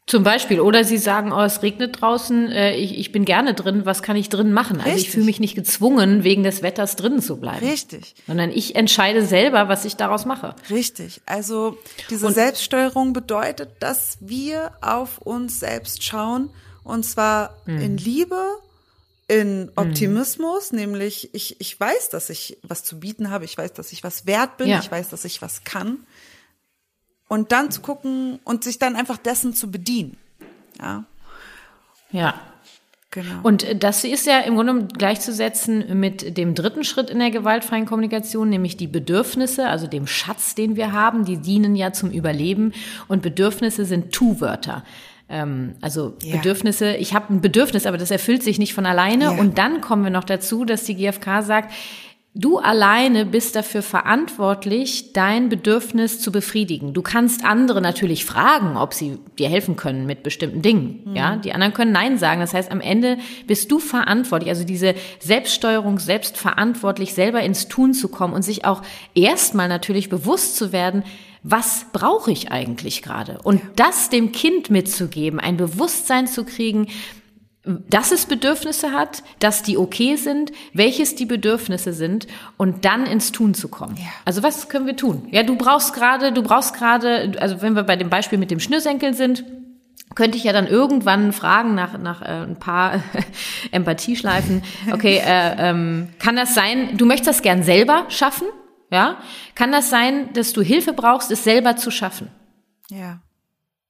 Zum Beispiel. Oder sie sagen, oh, es regnet draußen, äh, ich, ich bin gerne drin, was kann ich drin machen? Also Richtig. ich fühle mich nicht gezwungen, wegen des Wetters drinnen zu bleiben. Richtig. Sondern ich entscheide selber, was ich daraus mache. Richtig. Also diese und, Selbststeuerung bedeutet, dass wir auf uns selbst schauen und zwar mh. in Liebe, in Optimismus, mhm. nämlich ich, ich weiß, dass ich was zu bieten habe, ich weiß, dass ich was wert bin, ja. ich weiß, dass ich was kann und dann zu gucken und sich dann einfach dessen zu bedienen. Ja. Ja. Genau. Und das ist ja im Grunde gleichzusetzen mit dem dritten Schritt in der gewaltfreien Kommunikation, nämlich die Bedürfnisse, also dem Schatz, den wir haben, die dienen ja zum Überleben und Bedürfnisse sind Tu-Wörter. Ähm, also ja. Bedürfnisse, ich habe ein Bedürfnis, aber das erfüllt sich nicht von alleine. Ja. Und dann kommen wir noch dazu, dass die GfK sagt, Du alleine bist dafür verantwortlich, dein Bedürfnis zu befriedigen. Du kannst andere natürlich fragen, ob sie dir helfen können mit bestimmten Dingen. Mhm. Ja, die anderen können Nein sagen. Das heißt, am Ende bist du verantwortlich. Also diese Selbststeuerung, selbstverantwortlich selber ins Tun zu kommen und sich auch erstmal natürlich bewusst zu werden, was brauche ich eigentlich gerade? Und das dem Kind mitzugeben, ein Bewusstsein zu kriegen, dass es Bedürfnisse hat, dass die okay sind, welches die Bedürfnisse sind und dann ins Tun zu kommen. Ja. Also was können wir tun? Ja, du brauchst gerade, du brauchst gerade, also wenn wir bei dem Beispiel mit dem Schnürsenkel sind, könnte ich ja dann irgendwann fragen nach, nach äh, ein paar Empathieschleifen. Okay, äh, ähm, kann das sein, du möchtest das gern selber schaffen? Ja? Kann das sein, dass du Hilfe brauchst, es selber zu schaffen? Ja.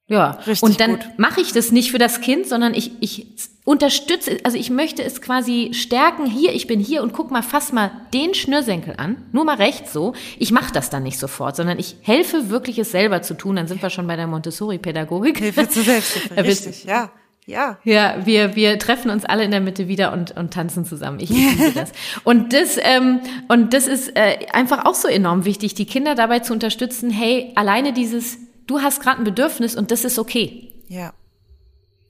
Ja, Richtig und dann mache ich das nicht für das Kind, sondern ich, ich unterstütze, also ich möchte es quasi stärken, hier, ich bin hier und guck mal, fass mal den Schnürsenkel an, nur mal rechts so. Ich mache das dann nicht sofort, sondern ich helfe wirklich es selber zu tun. Dann sind wir schon bei der Montessori-Pädagogik. Hilfe zu Selbsthilfe, richtig, ja. Ja. Ja, wir, wir treffen uns alle in der Mitte wieder und, und tanzen zusammen. Ich liebe das. Und das, ähm, und das ist äh, einfach auch so enorm wichtig, die Kinder dabei zu unterstützen, hey, alleine dieses du hast gerade ein Bedürfnis und das ist okay. Ja.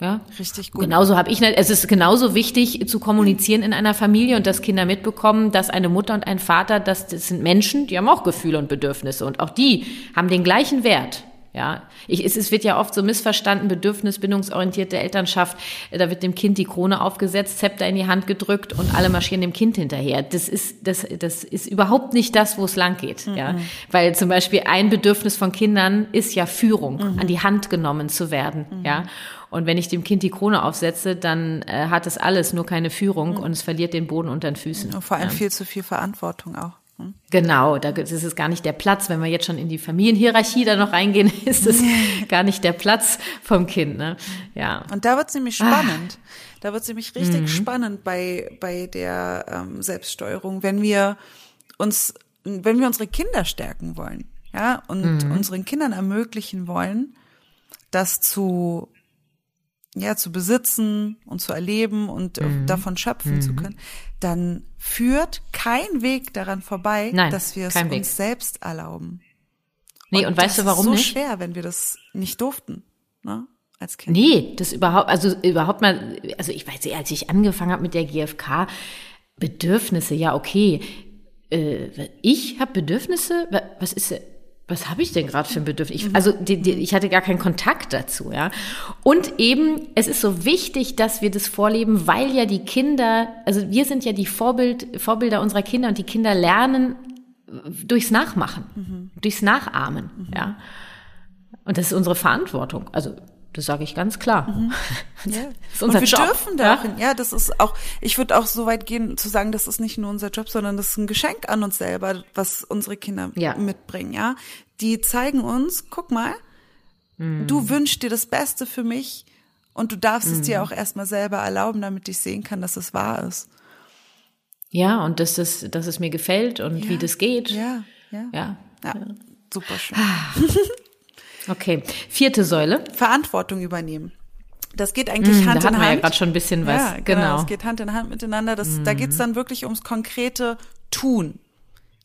Ja, richtig gut. Genauso habe ich, es ist genauso wichtig zu kommunizieren in einer Familie und dass Kinder mitbekommen, dass eine Mutter und ein Vater, das, das sind Menschen, die haben auch Gefühle und Bedürfnisse und auch die haben den gleichen Wert. Ja, ich, es, es wird ja oft so missverstanden, bedürfnisbindungsorientierte Elternschaft. Da wird dem Kind die Krone aufgesetzt, Zepter in die Hand gedrückt und alle marschieren dem Kind hinterher. Das ist, das, das ist überhaupt nicht das, wo es lang geht. Mhm. Ja, weil zum Beispiel ein Bedürfnis von Kindern ist ja Führung, mhm. an die Hand genommen zu werden. Mhm. Ja. Und wenn ich dem Kind die Krone aufsetze, dann äh, hat es alles, nur keine Führung mhm. und es verliert den Boden unter den Füßen. Und vor allem ja. viel zu viel Verantwortung auch. Genau, da ist es gar nicht der Platz. Wenn wir jetzt schon in die Familienhierarchie da noch reingehen, ist es gar nicht der Platz vom Kind. Ne? Ja. Und da wird es nämlich spannend. Ah. Da wird es nämlich richtig mhm. spannend bei, bei der ähm, Selbststeuerung, wenn wir uns, wenn wir unsere Kinder stärken wollen, ja, und mhm. unseren Kindern ermöglichen wollen, das zu ja, zu besitzen und zu erleben und äh, mhm. davon schöpfen mhm. zu können, dann führt kein Weg daran vorbei, Nein, dass wir es uns Weg. selbst erlauben. Nee, und, und weißt du warum nicht? Das ist so schwer, wenn wir das nicht durften. Ne? als Kind? Nee, das überhaupt, also überhaupt mal, also ich weiß nicht, als ich angefangen habe mit der GfK, Bedürfnisse, ja, okay. Äh, ich habe Bedürfnisse? Was ist was habe ich denn gerade für ein Bedürfnis? Ich, also die, die, ich hatte gar keinen Kontakt dazu, ja. Und eben, es ist so wichtig, dass wir das vorleben, weil ja die Kinder, also wir sind ja die Vorbild, Vorbilder unserer Kinder und die Kinder lernen durchs Nachmachen, mhm. durchs Nachahmen, mhm. ja. Und das ist unsere Verantwortung. Also das sage ich ganz klar. Mhm. Ja. Das ist unser und wir Job. dürfen darin, ja? ja, das ist auch, ich würde auch so weit gehen zu sagen, das ist nicht nur unser Job, sondern das ist ein Geschenk an uns selber, was unsere Kinder ja. mitbringen, ja. Die zeigen uns, guck mal, mhm. du wünschst dir das Beste für mich und du darfst mhm. es dir mhm. auch erstmal selber erlauben, damit ich sehen kann, dass es wahr ist. Ja, und dass es, dass es mir gefällt und ja. wie das geht. Ja, ja. Ja, ja. super schön. Okay, vierte Säule. Verantwortung übernehmen. Das geht eigentlich mmh, Hand da in Hand. Da ja gerade schon ein bisschen was. Ja, genau. genau. Das geht Hand in Hand miteinander. Das, mmh. Da geht's dann wirklich ums konkrete Tun.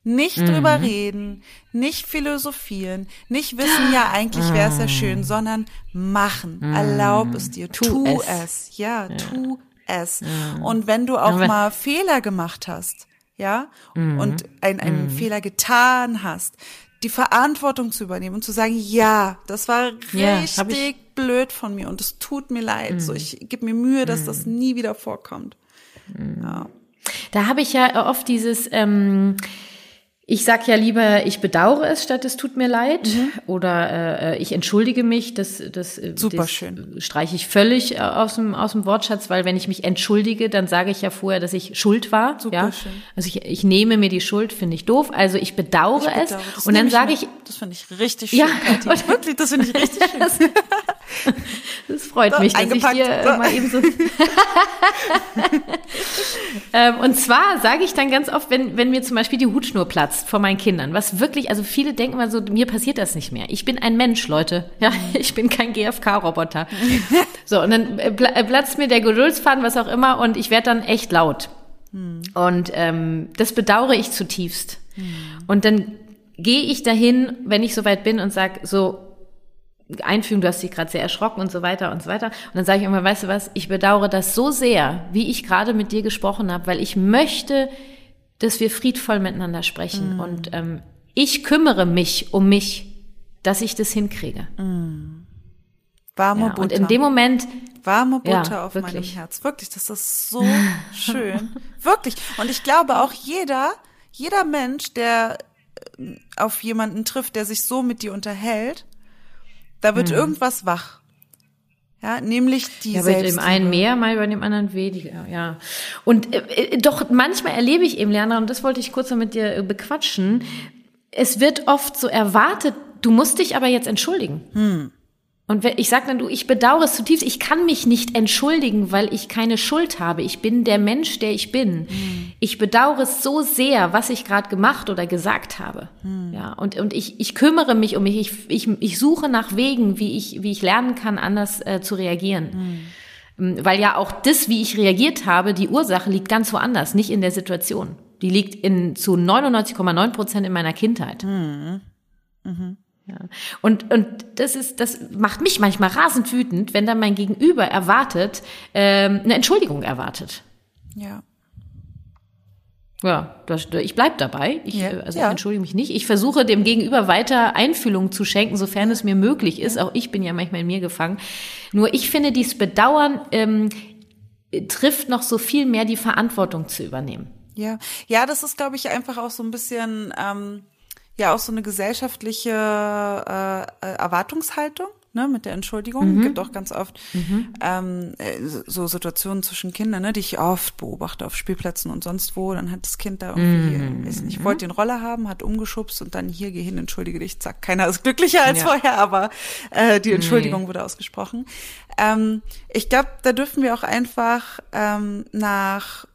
Nicht mmh. drüber reden, nicht philosophieren, nicht wissen, ja, eigentlich wäre es ja schön, sondern machen. Erlaub es dir. Tu, tu es. es. Ja, ja, tu es. Und wenn du auch mal Fehler gemacht hast, ja, und ein, einen Fehler getan hast, die Verantwortung zu übernehmen und zu sagen, ja, das war richtig ja, blöd von mir und es tut mir leid. Mm. So, ich gebe mir Mühe, dass mm. das nie wieder vorkommt. Mm. Ja. Da habe ich ja oft dieses, ähm, ich sag ja lieber, ich bedauere es, statt es tut mir leid. Mhm. Oder äh, ich entschuldige mich. Das, das, äh, Super das schön. streiche ich völlig äh, aus dem, aus dem Wortschatz, weil wenn ich mich entschuldige, dann sage ich ja vorher, dass ich schuld war. Super ja? schön. Also ich, ich nehme mir die Schuld, finde ich doof. Also ich bedauere, ich bedauere. es. Und dann sage ich. Das finde ich richtig schön. Ja, wirklich, das finde ich richtig schön. Das, freut so, mich, dass ich dir so. mal eben so. ähm, und zwar sage ich dann ganz oft, wenn, wenn mir zum Beispiel die Hutschnur platzt vor meinen Kindern, was wirklich, also viele denken mal so, mir passiert das nicht mehr. Ich bin ein Mensch, Leute. Ja, ich bin kein GFK-Roboter. so, und dann äh, äh, platzt mir der Geduldsfaden, was auch immer, und ich werde dann echt laut. Hm. Und ähm, das bedauere ich zutiefst. Hm. Und dann gehe ich dahin, wenn ich soweit bin und sage, so, Einführung, du hast dich gerade sehr erschrocken und so weiter und so weiter. Und dann sage ich immer, weißt du was, ich bedauere das so sehr, wie ich gerade mit dir gesprochen habe, weil ich möchte, dass wir friedvoll miteinander sprechen. Mm. Und ähm, ich kümmere mich um mich, dass ich das hinkriege. Mm. Warme ja, Butter. Und in dem Moment. Warme Butter ja, auf wirklich. meinem Herz. Wirklich, das ist so schön. Wirklich. Und ich glaube auch jeder, jeder Mensch, der äh, auf jemanden trifft, der sich so mit dir unterhält, da wird hm. irgendwas wach. Ja, nämlich die ja, bei dem einen mehr, mal bei dem anderen weniger, ja. Und äh, äh, doch manchmal erlebe ich eben, Leandra, und das wollte ich kurz noch mit dir äh, bequatschen. Es wird oft so erwartet, du musst dich aber jetzt entschuldigen. Hm. Und ich sage dann, du, ich bedauere es zutiefst, ich kann mich nicht entschuldigen, weil ich keine Schuld habe. Ich bin der Mensch, der ich bin. Mhm. Ich bedauere es so sehr, was ich gerade gemacht oder gesagt habe. Mhm. Ja, und, und ich, ich kümmere mich um mich. Ich, ich, ich suche nach Wegen, wie ich, wie ich lernen kann, anders äh, zu reagieren. Mhm. Weil ja auch das, wie ich reagiert habe, die Ursache liegt ganz woanders, nicht in der Situation. Die liegt in, zu 99,9 Prozent in meiner Kindheit. Mhm. Ja. Und, und das ist, das macht mich manchmal rasend wütend, wenn dann mein Gegenüber erwartet, ähm, eine Entschuldigung erwartet. Ja. Ja, das, ich bleib dabei. Ich, ja, also ja. ich entschuldige mich nicht. Ich versuche dem Gegenüber weiter Einfühlung zu schenken, sofern es mir möglich ist. Auch ich bin ja manchmal in mir gefangen. Nur ich finde, dies Bedauern ähm, trifft noch so viel mehr die Verantwortung zu übernehmen. Ja, ja, das ist, glaube ich, einfach auch so ein bisschen ähm, ja auch so eine gesellschaftliche äh, äh, Erwartungshaltung ne, mit der Entschuldigung. Mhm. Gibt auch ganz oft mhm. ähm, äh, so Situationen zwischen Kindern, ne, die ich oft beobachte auf Spielplätzen und sonst wo. Dann hat das Kind da irgendwie, mhm. weiß nicht, wollte den Roller haben, hat umgeschubst und dann hier geh hin, entschuldige dich, zack, keiner ist glücklicher als ja. vorher, aber äh, die Entschuldigung nee. wurde ausgesprochen. Ähm, ich glaube, da dürfen wir auch einfach ähm, nach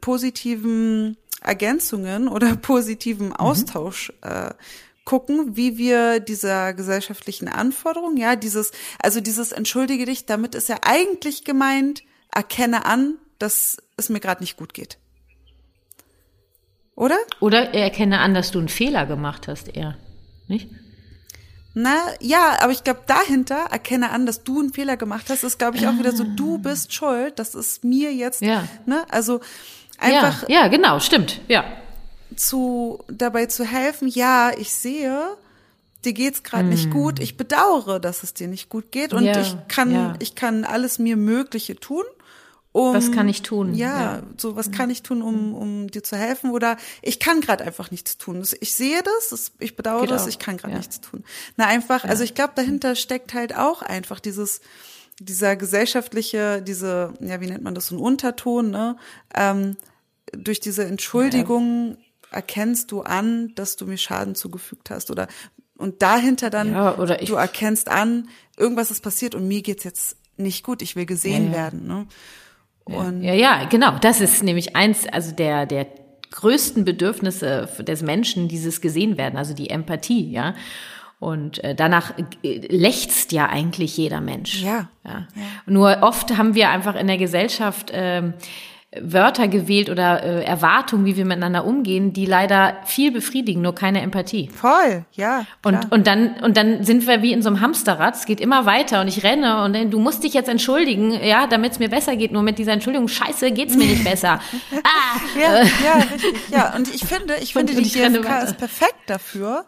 positiven Ergänzungen oder positiven mhm. Austausch mhm. äh, gucken, wie wir dieser gesellschaftlichen Anforderung, ja, dieses, also dieses entschuldige dich, damit ist ja eigentlich gemeint, erkenne an, dass es mir gerade nicht gut geht. Oder? Oder erkenne an, dass du einen Fehler gemacht hast, eher, nicht? Na, ja, aber ich glaube, dahinter erkenne an, dass du einen Fehler gemacht hast, ist, glaube ich, auch wieder so, du bist schuld, das ist mir jetzt, Ja. ne, also einfach ja, ja, genau, stimmt, ja. zu, dabei zu helfen, ja, ich sehe, dir geht's gerade nicht gut, ich bedauere, dass es dir nicht gut geht und Mm. Ja, ich kann, ja. ich kann alles mir Mögliche tun. Um, Was kann ich tun? Ja, Ja. Mm. so was kann ich tun, um, um dir zu helfen oder ich kann gerade einfach nichts tun. Ich sehe das, ich bedauere Geht das, auch, ich kann gerade ja. nichts tun. Na einfach, also ich glaube, dahinter steckt halt auch einfach dieses dieser gesellschaftliche, diese, ja, wie nennt man das, so ein Unterton, ne? Ähm, durch diese Entschuldigung erkennst du an, dass du mir Schaden zugefügt hast oder und dahinter dann Ja, oder ich- du erkennst an, irgendwas ist passiert und mir geht's jetzt nicht gut, ich will gesehen Ja, ja. werden, ne? Und Ja, ja, genau. Das ist nämlich eins, also der, der größten Bedürfnisse des Menschen, dieses gesehen werden, also die Empathie, ja. Und äh, danach äh, lechzt ja eigentlich jeder Mensch. Ja. ja. Nur oft haben wir einfach in der Gesellschaft ähm, Wörter gewählt oder äh, Erwartungen, wie wir miteinander umgehen, die leider viel befriedigen, nur keine Empathie. voll, ja. Und, klar. und dann, und dann sind wir wie in so einem Hamsterrad. Es geht immer weiter und ich renne und dann, du musst dich jetzt entschuldigen, ja, damit es mir besser geht. Nur mit dieser Entschuldigung, scheiße, geht's mir nicht besser. Ah, Ja, ja, richtig. Ja, und ich finde, ich finde, und die GfK ist perfekt dafür,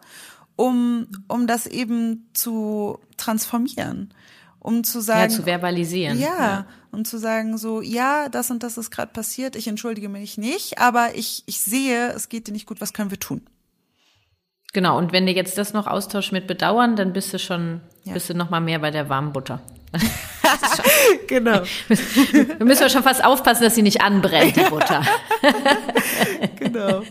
um, um das eben zu transformieren. Um zu ja, sagen, zu verbalisieren. ja, um zu sagen so, ja, das und das ist gerade passiert, ich entschuldige mich nicht, aber ich, ich sehe, es geht dir nicht gut, was können wir tun? Genau. Und wenn du jetzt das noch austauschst mit Bedauern, dann bist du schon, Ja. bist du noch mal mehr bei der warmen Butter. Genau, Wir müssen ja schon fast aufpassen, dass sie nicht anbrennt, die Butter. genau.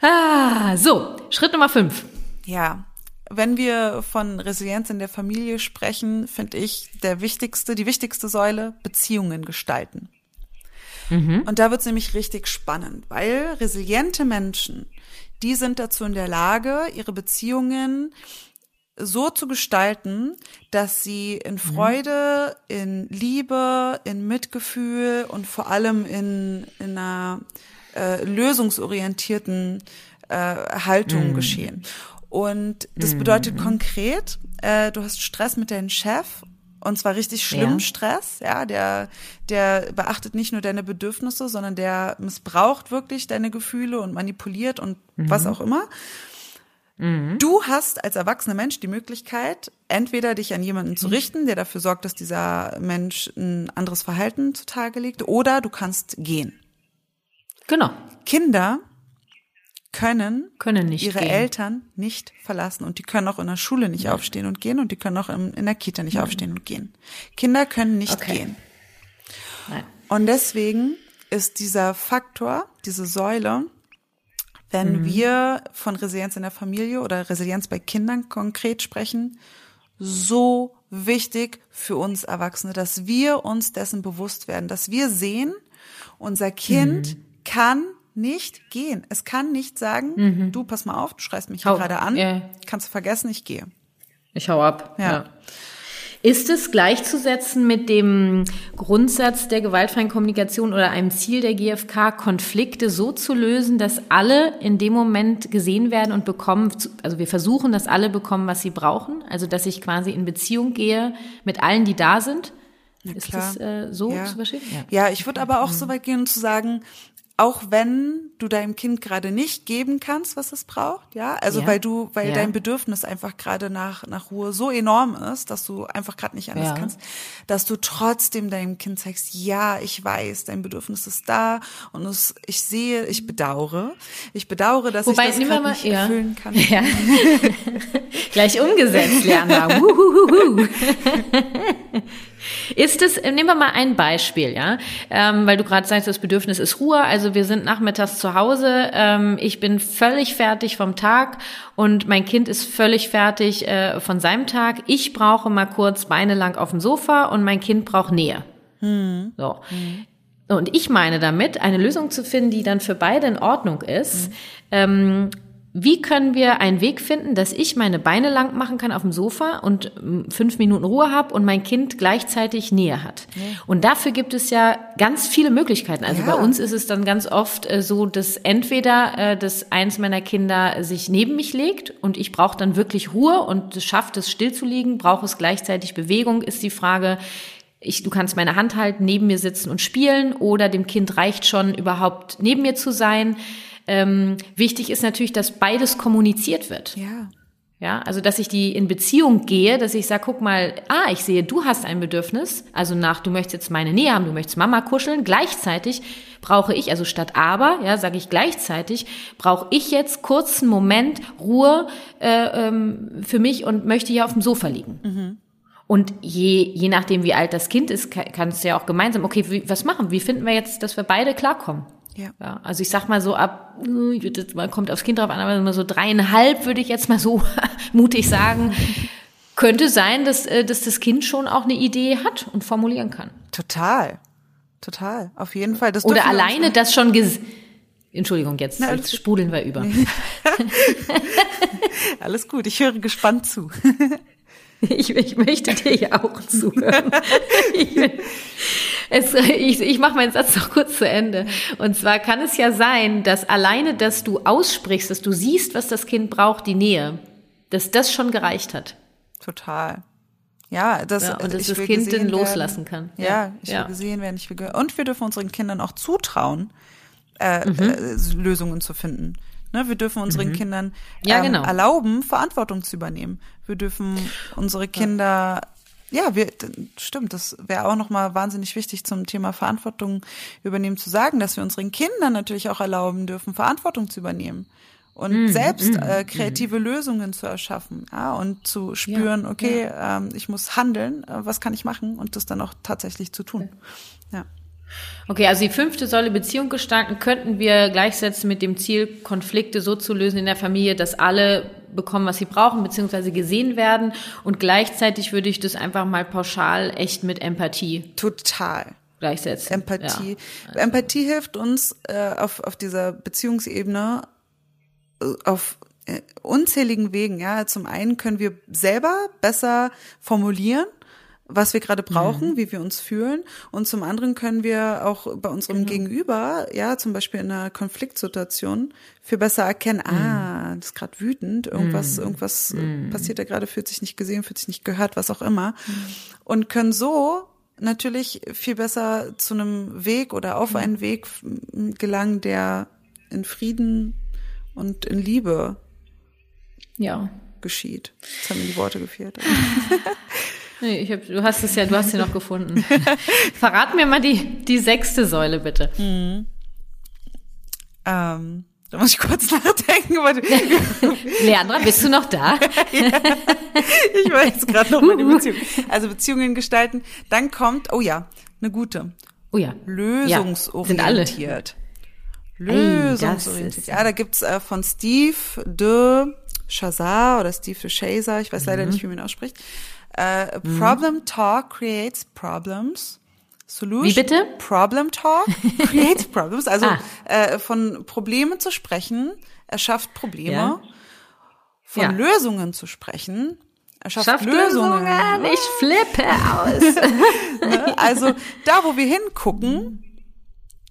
Ah, so. Schritt Nummer fünf. Ja, wenn wir von Resilienz in der Familie sprechen, finde ich der wichtigste, die wichtigste Säule Beziehungen gestalten. Und da wird es nämlich richtig spannend, weil resiliente Menschen, die sind dazu in der Lage, ihre Beziehungen so zu gestalten, dass sie in Freude, in Liebe, in Mitgefühl und vor allem in, in einer äh, lösungsorientierten äh, Haltung geschehen. Und das bedeutet konkret, äh, du hast Stress mit deinem Chef und zwar richtig schlimm Ja. Stress, ja, der, der beachtet nicht nur deine Bedürfnisse, sondern der missbraucht wirklich deine Gefühle und manipuliert und was auch immer. Du hast als erwachsener Mensch die Möglichkeit, entweder dich an jemanden zu richten, der dafür sorgt, dass dieser Mensch ein anderes Verhalten zutage legt, oder du kannst gehen. Genau. Kinder können Können nicht ihre gehen. Eltern nicht verlassen und die können auch in der Schule nicht aufstehen und gehen und die können auch in, der Kita nicht aufstehen und gehen. Kinder können nicht Okay. gehen. Nein. Und deswegen ist dieser Faktor, diese Säule, wenn Mhm. wir von Resilienz in der Familie oder Resilienz bei Kindern konkret sprechen, so wichtig für uns Erwachsene, dass wir uns dessen bewusst werden, dass wir sehen, unser Kind Mhm. kann nicht gehen. Es kann nicht sagen, du pass mal auf, du schreist mich hier Mhm. Hau- gerade an, Ja. kannst du vergessen, ich gehe. Ich hau ab. Ja. Ist es gleichzusetzen mit dem Grundsatz der gewaltfreien Kommunikation oder einem Ziel der GfK, Konflikte so zu lösen, dass alle in dem Moment gesehen werden und bekommen, also wir versuchen, dass alle bekommen, was sie brauchen, also dass ich quasi in Beziehung gehe mit allen, die da sind? ist klar. das äh, so Ja. zu verstehen? Ja, ich würde aber auch Mhm. so weit gehen und zu sagen, auch wenn du deinem Kind gerade nicht geben kannst, was es braucht, ja, also Ja. weil du, weil Ja. dein Bedürfnis einfach gerade nach nach Ruhe so enorm ist, dass du einfach gerade nicht anders Ja. kannst, dass du trotzdem deinem Kind sagst, ja, ich weiß, dein Bedürfnis ist da und es, ich sehe, ich bedauere, ich bedauere, dass Wobei, ich das gerade mal- nicht erfüllen kann. Ja. Gleich umgesetzt, Lerner. Ist es, nehmen wir mal ein Beispiel, ja, ähm, weil du gerade sagst, das Bedürfnis ist Ruhe. Also wir sind nachmittags zu Hause, ähm, ich bin völlig fertig vom Tag und mein Kind ist völlig fertig äh, von seinem Tag. Ich brauche mal kurz Beine lang auf dem Sofa und mein Kind braucht Nähe. So. Und ich meine damit, eine Lösung zu finden, die dann für beide in Ordnung ist. Ähm, wie können wir einen Weg finden, dass ich meine Beine lang machen kann auf dem Sofa und mm, fünf Minuten Ruhe habe und mein Kind gleichzeitig Nähe hat? Ja. Und dafür gibt es ja ganz viele Möglichkeiten. Also ja. bei uns ist es dann ganz oft äh, so, dass entweder äh, dass eins meiner Kinder sich neben mich legt und ich brauche dann wirklich Ruhe und es schafft es still zu liegen, brauche es gleichzeitig Bewegung, ist die Frage, ich, du kannst meine Hand halten, neben mir sitzen und spielen oder dem Kind reicht schon überhaupt neben mir zu sein. Ähm, wichtig ist natürlich, dass beides kommuniziert wird. Ja. Ja, also dass ich die in Beziehung gehe, dass ich sage, guck mal, ah, ich sehe, du hast ein Bedürfnis, also nach, du möchtest jetzt meine Nähe haben, du möchtest Mama kuscheln, gleichzeitig brauche ich, also statt aber, ja, sage ich gleichzeitig, brauche ich jetzt kurzen Moment Ruhe äh, ähm, für mich und möchte hier auf dem Sofa liegen. Mhm. Und je, je nachdem, wie alt das Kind ist, kann es ja auch gemeinsam, okay, wie, was machen? Wie finden wir jetzt, dass wir beide klarkommen? Ja. ja. Also ich sag mal so ab, ich würde jetzt mal kommt aufs Kind drauf an, aber so dreieinhalb würde ich jetzt mal so mutig sagen. Könnte sein, dass, äh, dass das Kind schon auch eine Idee hat und formulieren kann. Total. Total. Auf jeden Fall. Das Oder alleine das schon ges Entschuldigung, jetzt, Na, jetzt sprudeln wir über. alles gut, ich höre gespannt zu. Ich, ich möchte dir ja auch zuhören. Ich, es, ich, ich mache meinen Satz noch kurz zu Ende. Und zwar kann es ja sein, dass alleine, dass du aussprichst, dass du siehst, was das Kind braucht, die Nähe, dass das schon gereicht hat. Total. Ja, das, ja, und dass das Kind dann loslassen kann. Ja, ja ich ja. will gesehen werden, ich will und wir dürfen unseren Kindern auch zutrauen, äh, mhm. äh, Lösungen zu finden. Ne, wir dürfen unseren mhm. Kindern ähm, ja, genau. erlauben, Verantwortung zu übernehmen. Wir dürfen unsere Kinder ja, wir, stimmt, das wäre auch nochmal wahnsinnig wichtig zum Thema Verantwortung übernehmen zu sagen, dass wir unseren Kindern natürlich auch erlauben dürfen, Verantwortung zu übernehmen und mm, selbst mm, äh, kreative mm. Lösungen zu erschaffen, ja, und zu spüren, ja, okay, ja. Ähm, ich muss handeln, äh, was kann ich machen und das dann auch tatsächlich zu tun. Ja. Okay, also die fünfte Säule Beziehung gestalten könnten wir gleichsetzen mit dem Ziel, Konflikte so zu lösen in der Familie, dass alle bekommen, was sie brauchen, beziehungsweise gesehen werden. Und gleichzeitig würde ich das einfach mal pauschal echt mit Empathie. Total. Gleichsetzen. Empathie. Ja. Empathie hilft uns äh, auf, auf dieser Beziehungsebene äh, auf äh, unzähligen Wegen. Ja, zum einen können wir selber besser formulieren was wir gerade brauchen, mhm. wie wir uns fühlen. Und zum anderen können wir auch bei unserem genau. Gegenüber, ja, zum Beispiel in einer Konfliktsituation, viel besser erkennen, mhm. ah, das ist gerade wütend, irgendwas, mhm. irgendwas mhm. passiert da gerade, fühlt sich nicht gesehen, fühlt sich nicht gehört, was auch immer. Mhm. Und können so natürlich viel besser zu einem Weg oder auf mhm. einen Weg gelangen, der in Frieden und in Liebe ja. geschieht. Jetzt haben mir die Worte gefehlt. Nee, ich hab, du hast es ja, du hast sie noch gefunden. Verrat mir mal die, die sechste Säule, bitte. Mhm. Ähm, da muss ich kurz nachdenken. Aber Leandra, bist du noch da? ja, ich war jetzt gerade noch meine Beziehung. Also Beziehungen gestalten. Dann kommt, oh ja, eine gute. Oh ja. Lösungsorientiert. Ja, Lösungsorientiert. ja, da gibt's äh, von Steve de Chazar oder Steve de Chaser, ich weiß leider mhm. nicht, wie man ihn ausspricht. Uh, mhm. Problem Talk creates problems. Solution. Wie bitte? Problem Talk creates problems. Also ah. äh, von Problemen zu sprechen, erschafft Probleme. Ja. Von ja. Lösungen zu sprechen, erschafft Schafft Lösungen. Lösungen. Ich flippe aus. ne? Also da, wo wir hingucken,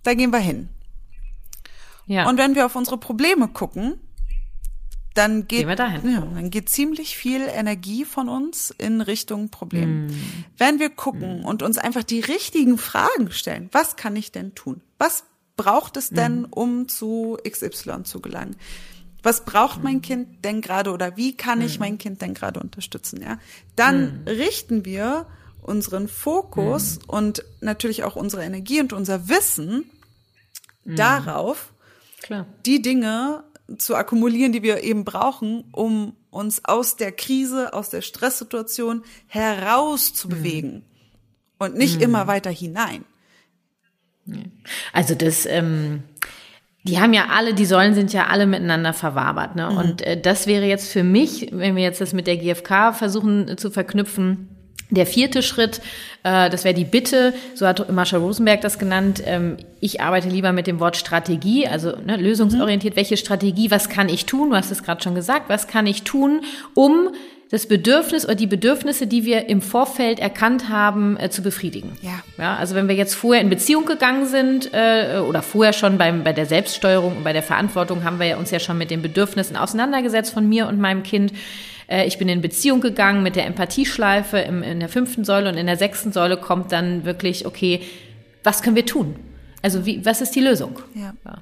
da gehen wir hin. Ja. Und wenn wir auf unsere Probleme gucken, dann geht, ja, dann geht ziemlich viel Energie von uns in Richtung Problem. Mm. Wenn wir gucken mm. und uns einfach die richtigen Fragen stellen, was kann ich denn tun? Was braucht es denn, mm. um zu XY zu gelangen? Was braucht mein. Kind denn gerade oder wie kann ich mein Kind denn gerade unterstützen? Ja, dann richten wir unseren Fokus und natürlich auch unsere Energie und unser Wissen darauf, Klar. die Dinge zu akkumulieren, die wir eben brauchen, um uns aus der Krise, aus der Stresssituation herauszubewegen mhm. und nicht mhm. immer weiter hinein. Also das, ähm, die haben ja alle, die Säulen sind ja alle miteinander verwabert. Ne? Mhm. Und äh, das wäre jetzt für mich, wenn wir jetzt das mit der GfK versuchen äh, zu verknüpfen, Der vierte Schritt, das wäre die Bitte, so hat Marsha Rosenberg das genannt. Ähm, ich arbeite lieber mit dem Wort Strategie, also ne, lösungsorientiert. Mhm. Welche Strategie, was kann ich tun? Du hast es gerade schon gesagt, was kann ich tun, um das Bedürfnis oder die Bedürfnisse, die wir im Vorfeld erkannt haben, äh, zu befriedigen. Ja. ja. Also wenn wir jetzt vorher in Beziehung gegangen sind äh, oder vorher schon beim, bei der Selbststeuerung und bei der Verantwortung haben wir uns ja schon mit den Bedürfnissen auseinandergesetzt von mir und meinem Kind. Äh, ich bin in Beziehung gegangen mit der Empathieschleife im, in der fünften Säule und in der sechsten Säule kommt dann wirklich, okay, was können wir tun? Also wie, was ist die Lösung? ja. ja.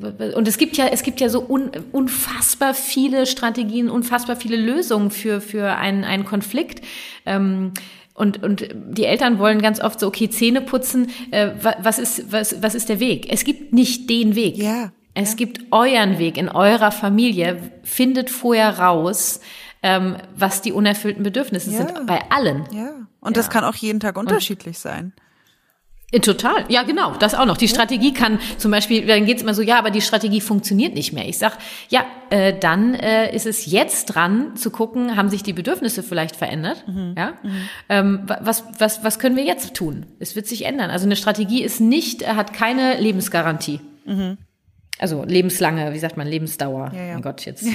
Ja. Und es gibt ja, es gibt ja so un, unfassbar viele Strategien, unfassbar viele Lösungen für, für einen, einen Konflikt. Ähm, und, und die Eltern wollen ganz oft so, okay, Zähne putzen, äh, was, ist, was, was ist der Weg? Es gibt nicht den Weg. Ja. Es gibt euren Weg in eurer Familie. Findet vorher raus, ähm, was die unerfüllten Bedürfnisse ja. sind. Bei allen. Ja. Und ja. das kann auch jeden Tag unterschiedlich und, sein. Äh, total, ja genau, das auch noch. Die Strategie kann zum Beispiel, dann geht's immer so, ja, aber die Strategie funktioniert nicht mehr. Ich sag, ja, äh, dann äh, ist es jetzt dran zu gucken, haben sich die Bedürfnisse vielleicht verändert? Mhm. Ja, mhm. Ähm, was was was können wir jetzt tun? Es wird sich ändern. Also eine Strategie ist nicht, hat keine Lebensgarantie. Mhm. Also lebenslange, wie sagt man, Lebensdauer. Ja, ja. Mein Gott, jetzt ihr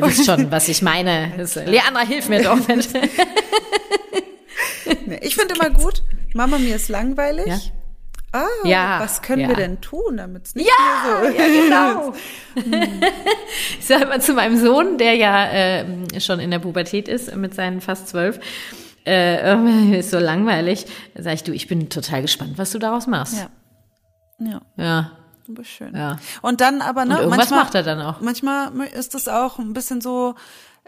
wisst schon, was ich meine. Leandra, hilf mir doch. ich finde immer gut, Mama, mir ist langweilig. Ja. Ah, ja, was können ja. wir denn tun, damit es nicht ja, mehr so ja, genau. hm. Ich sage mal zu meinem Sohn, der ja äh, schon in der Pubertät ist, mit seinen fast zwölf, äh, ist so langweilig, sag ich, du, ich bin total gespannt, was du daraus machst. Ja. Ja. Ja. Aber schön. Ja. Und dann aber, ne, Und irgendwas manchmal, macht er dann auch. Manchmal ist es auch ein bisschen so,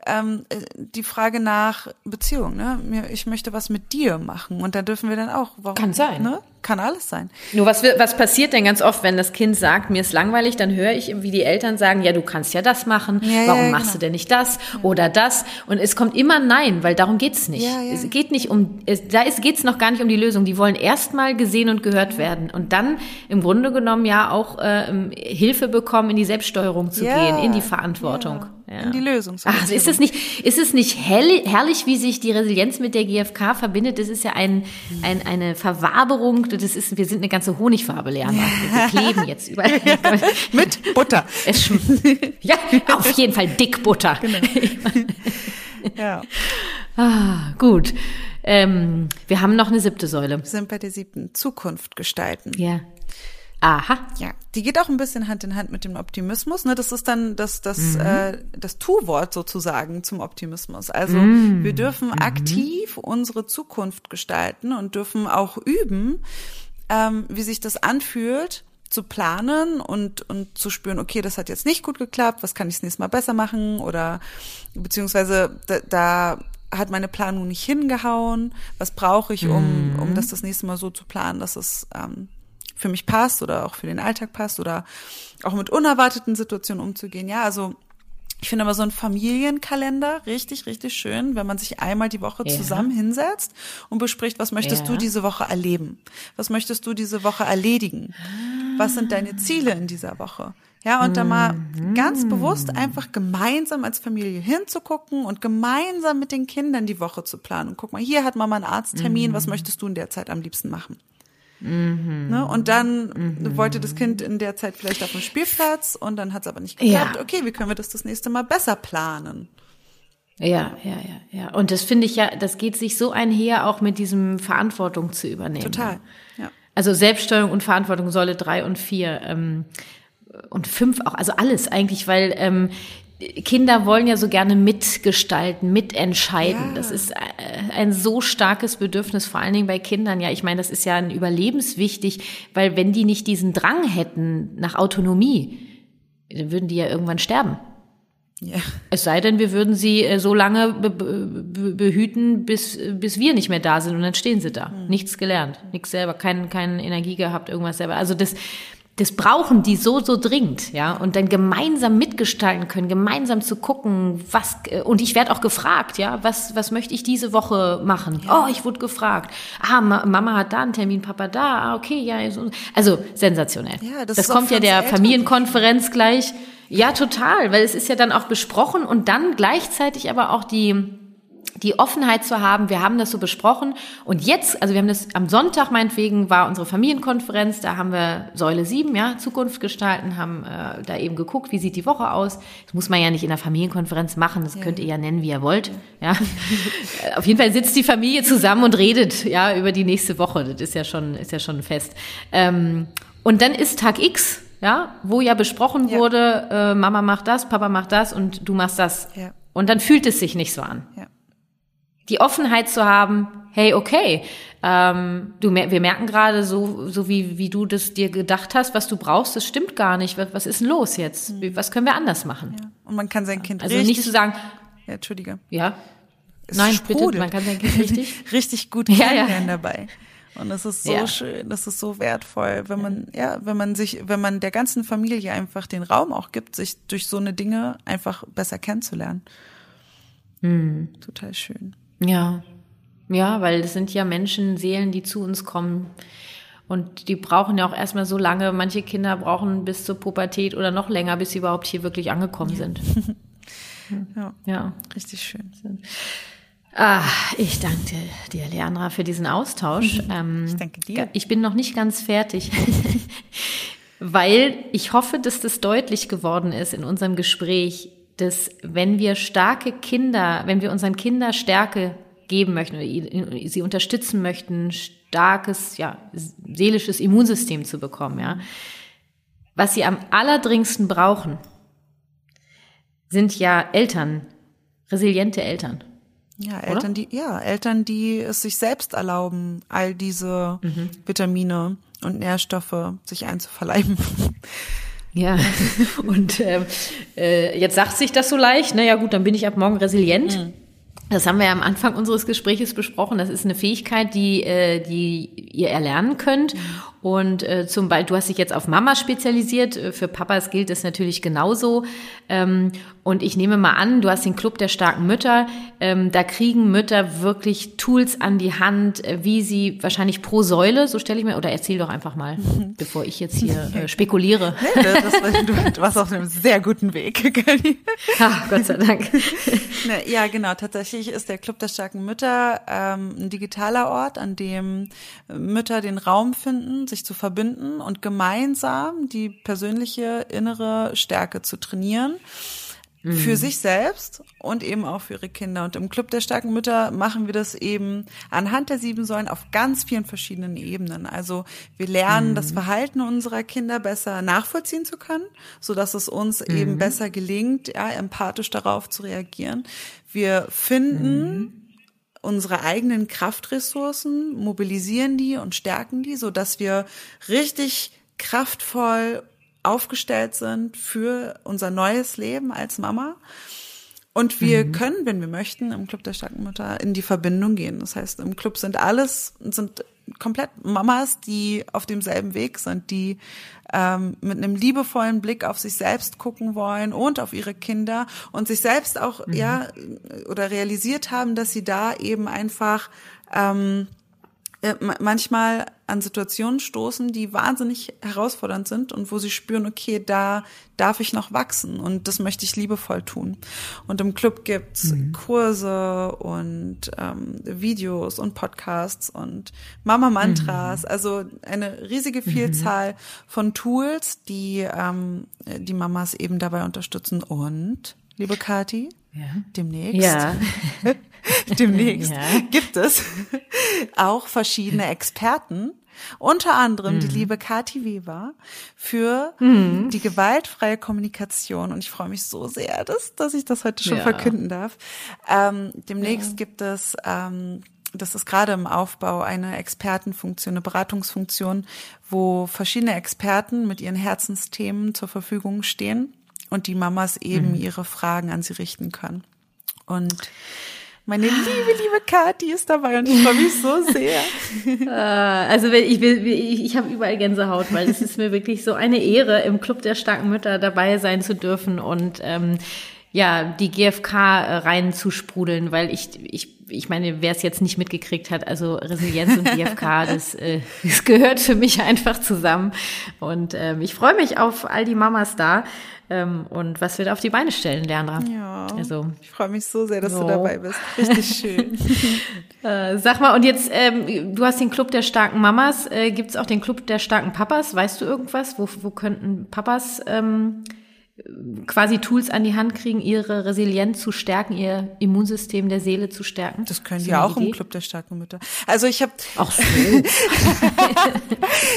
ähm, die Frage nach Beziehung. Ne? Ich möchte was mit dir machen und da dürfen wir dann auch. Warum, Kann sein. Ne? Kann alles sein. Nur was, was passiert denn ganz oft, wenn das Kind sagt, mir ist langweilig, dann höre ich, wie die Eltern sagen, ja, du kannst ja das machen, ja, warum ja, machst genau. du denn nicht das oder das? Und es kommt immer Nein, weil darum geht's nicht. Es geht nicht um, es, da ist, geht's noch gar nicht um die Lösung. Die wollen erstmal gesehen und gehört werden und dann im Grunde genommen ja auch äh, Hilfe bekommen, in die Selbststeuerung zu gehen, in die Verantwortung. In die Lösung. Ach, ist es nicht, ist es nicht hell, herrlich, wie sich die Resilienz mit der GfK verbindet? Das ist ja ein, ein, eine Verwaberung das ist, wir sind eine ganze Honigfarbe, Leander. Wir kleben jetzt überall. Mit Butter. Ja, auf jeden Fall dick Butter. Genau. ja. Ah, gut. Ähm, wir haben noch eine siebte Säule. Wir sind bei der siebten. Zukunft gestalten. Ja. Aha. Ja, die geht auch ein bisschen Hand in Hand mit dem Optimismus. Ne? Das ist dann das, das, mhm. äh, das Tu-Wort sozusagen zum Optimismus. Also mhm. wir dürfen mhm. aktiv unsere Zukunft gestalten und dürfen auch üben, ähm, wie sich das anfühlt, zu planen und, und zu spüren, okay, das hat jetzt nicht gut geklappt, was kann ich das nächste Mal besser machen oder beziehungsweise da, da hat meine Planung nicht hingehauen, was brauche ich, um, um mhm. das das nächste Mal so zu planen, dass es ähm, für mich passt oder auch für den Alltag passt oder auch mit unerwarteten Situationen umzugehen. Ja, also ich finde aber so ein Familienkalender richtig, richtig schön, wenn man sich einmal die Woche ja. zusammen hinsetzt und bespricht, was möchtest ja. du diese Woche erleben? Was möchtest du diese Woche erledigen? Was sind deine Ziele in dieser Woche? Ja, und mhm. da mal mhm. ganz bewusst einfach gemeinsam als Familie hinzugucken und gemeinsam mit den Kindern die Woche zu planen. Und guck mal, hier hat Mama einen Arzttermin, mhm. was möchtest du in der Zeit am liebsten machen? Mhm. Ne? Und dann mhm. wollte das Kind in der Zeit vielleicht auf dem Spielplatz und dann hat es aber nicht geklappt. Ja. Okay, wie können wir das das nächste Mal besser planen? Ja, ja, ja, ja. Und das finde ich ja, das geht sich so einher, auch mit diesem Verantwortung zu übernehmen. Total, ja. Also Selbststeuerung und Verantwortung, Säule drei und vier ähm, und fünf auch, also alles eigentlich, weil ähm, Kinder wollen ja so gerne mitgestalten, mitentscheiden. Ja. Das ist äh, ein so starkes Bedürfnis, vor allen Dingen bei Kindern. Ja, ich meine, das ist ja ein überlebenswichtig, weil wenn die nicht diesen Drang hätten nach Autonomie, dann würden die ja irgendwann sterben. Ja. Es sei denn, wir würden sie äh, so lange be be behüten, bis, bis wir nicht mehr da sind und dann stehen sie da. Mhm. Nichts gelernt, nichts selber, kein, keine Energie gehabt, irgendwas selber. Also das, das brauchen die so, so dringend, ja, und dann gemeinsam mitgestalten können, gemeinsam zu gucken, was, äh, und ich werde auch gefragt, ja, was, was möchte ich diese Woche machen? Ja. Oh, ich wurde gefragt. Ah, Mama hat da einen Termin, Papa da, ah, okay, ja, also sensationell. Ja, das, das kommt ja der Familienkonferenz gleich. Ja, total, weil es ist ja dann auch besprochen und dann gleichzeitig aber auch die, die Offenheit zu haben, wir haben das so besprochen und jetzt, also wir haben das am Sonntag meinetwegen war unsere Familienkonferenz, da haben wir Säule 7, ja, Zukunft gestalten, haben äh, da eben geguckt, wie sieht die Woche aus. Das muss man ja nicht in der Familienkonferenz machen, das ja. könnt ihr ja nennen, wie ihr wollt, ja. Auf jeden Fall sitzt die Familie zusammen und redet, ja, über die nächste Woche, das ist ja schon, ist ja schon fest. Ähm, und dann ist Tag X, ja, wo ja besprochen ja. wurde, äh, Mama macht das, Papa macht das und du machst das. Ja. Und dann fühlt es sich nicht so an. Ja die Offenheit zu haben, hey, okay, ähm, du, wir merken gerade so, so wie, wie du das dir gedacht hast, was du brauchst, das stimmt gar nicht. Was, was ist denn los jetzt? Hm. Was können wir anders machen? Ja. Und man kann sein Kind also nicht zu sagen, ja, Entschuldige. Ja. Es Nein, sprudelt. bitte, man kann sein Kind richtig, richtig gut kennenlernen ja, ja. dabei. Und das ist so ja. schön, das ist so wertvoll, wenn man, ja, wenn man sich, wenn man der ganzen Familie einfach den Raum auch gibt, sich durch so eine Dinge einfach besser kennenzulernen. Hm. Total schön. Ja, ja, weil das sind ja Menschen, Seelen, die zu uns kommen. Und die brauchen ja auch erstmal so lange. Manche Kinder brauchen bis zur Pubertät oder noch länger, bis sie überhaupt hier wirklich angekommen ja. sind. ja. ja, richtig schön. Ah, ich danke dir, Leandra, für diesen Austausch. Ähm, ich danke dir. Ich bin noch nicht ganz fertig, weil ich hoffe, dass das deutlich geworden ist in unserem Gespräch, dass wenn wir starke Kinder, wenn wir unseren Kindern Stärke geben möchten oder sie unterstützen möchten, starkes, ja, seelisches Immunsystem zu bekommen, ja, was sie am allerdringendsten brauchen, sind ja Eltern, resiliente Eltern. Ja, Eltern, die, ja, Eltern, die es sich selbst erlauben, all diese mhm. Vitamine und Nährstoffe sich einzuverleiben. Ja, und äh, äh, jetzt sagt sich das so leicht, naja gut, dann bin ich ab morgen resilient. Mhm. Das haben wir ja am Anfang unseres Gespräches besprochen. Das ist eine Fähigkeit, die, äh, die ihr erlernen könnt. Und äh, zum Beispiel, du hast dich jetzt auf Mama spezialisiert. Äh, für Papas gilt das natürlich genauso. Ähm, und ich nehme mal an, du hast den Club der starken Mütter. Ähm, da kriegen Mütter wirklich Tools an die Hand, äh, wie sie wahrscheinlich pro Säule, so stelle ich mir, oder erzähl doch einfach mal, bevor ich jetzt hier äh, spekuliere. Nee, das, du, du warst auf einem sehr guten Weg, Kelly. Ah, Gott sei Dank. ja, genau. Tatsächlich ist der Club der starken Mütter ähm, ein digitaler Ort, an dem Mütter den Raum finden, sich zu verbinden und gemeinsam die persönliche innere Stärke zu trainieren für mhm. sich selbst und eben auch für ihre Kinder. Und im Club der starken Mütter machen wir das eben anhand der sieben Säulen auf ganz vielen verschiedenen Ebenen. Also wir lernen, mhm. das Verhalten unserer Kinder besser nachvollziehen zu können, so dass es uns mhm. eben besser gelingt, ja, empathisch darauf zu reagieren. Wir finden mhm unsere eigenen Kraftressourcen, mobilisieren die und stärken die, so dass wir richtig kraftvoll aufgestellt sind für unser neues Leben als Mama. Und wir mhm. können, wenn wir möchten, im Club der starken Mutter in die Verbindung gehen. Das heißt, im Club sind alles, sind komplett Mamas, die auf demselben Weg sind, die ähm, mit einem liebevollen Blick auf sich selbst gucken wollen und auf ihre Kinder und sich selbst auch, mhm. ja, oder realisiert haben, dass sie da eben einfach ähm, äh, manchmal an Situationen stoßen, die wahnsinnig herausfordernd sind und wo sie spüren, okay, da darf ich noch wachsen und das möchte ich liebevoll tun. Und im Club gibt's mhm. Kurse und ähm, Videos und Podcasts und Mama-Mantras, mhm. also eine riesige. Vielzahl mhm. von Tools, die ähm, die Mamas eben dabei unterstützen. Und, liebe Kati, ja. demnächst. Ja. demnächst ja. gibt es auch verschiedene Experten, unter anderem mhm. die liebe Kati Weber für mhm. die gewaltfreie Kommunikation. Und ich freue mich so sehr, dass, dass ich das heute schon ja. verkünden darf. Ähm, demnächst ja. gibt es, ähm, das ist gerade im Aufbau, eine Expertenfunktion, eine Beratungsfunktion, wo verschiedene Experten mit ihren Herzensthemen zur Verfügung stehen und die Mamas eben mhm. ihre Fragen an sie richten können. Und meine liebe, liebe Kathi ist dabei und ich freue mich so sehr. Ah, also ich, ich, ich habe überall Gänsehaut, weil es ist mir wirklich so eine Ehre, im Club der starken Mütter dabei sein zu dürfen und ähm, ja, die GfK äh, reinzusprudeln, weil ich, ich, ich meine, wer es jetzt nicht mitgekriegt hat, also Resilienz und GfK, das, äh, das gehört für mich einfach zusammen. Und ähm, ich freue mich auf all die Mamas da ähm, und was wir da auf die Beine stellen, Leandra. Ja, also, ich freue mich so sehr, dass so. du dabei bist. Richtig schön. äh, sag mal, und jetzt, ähm, du hast den Club der starken Mamas. Äh, Gibt es auch den Club der starken Papas? Weißt du irgendwas? Wo, wo könnten Papas... Ähm, quasi Tools an die Hand kriegen, ihre Resilienz zu stärken, ihr Immunsystem der Seele zu stärken. Das können die auch Idee? im Club der starken Mütter. Also ich habe Ach so.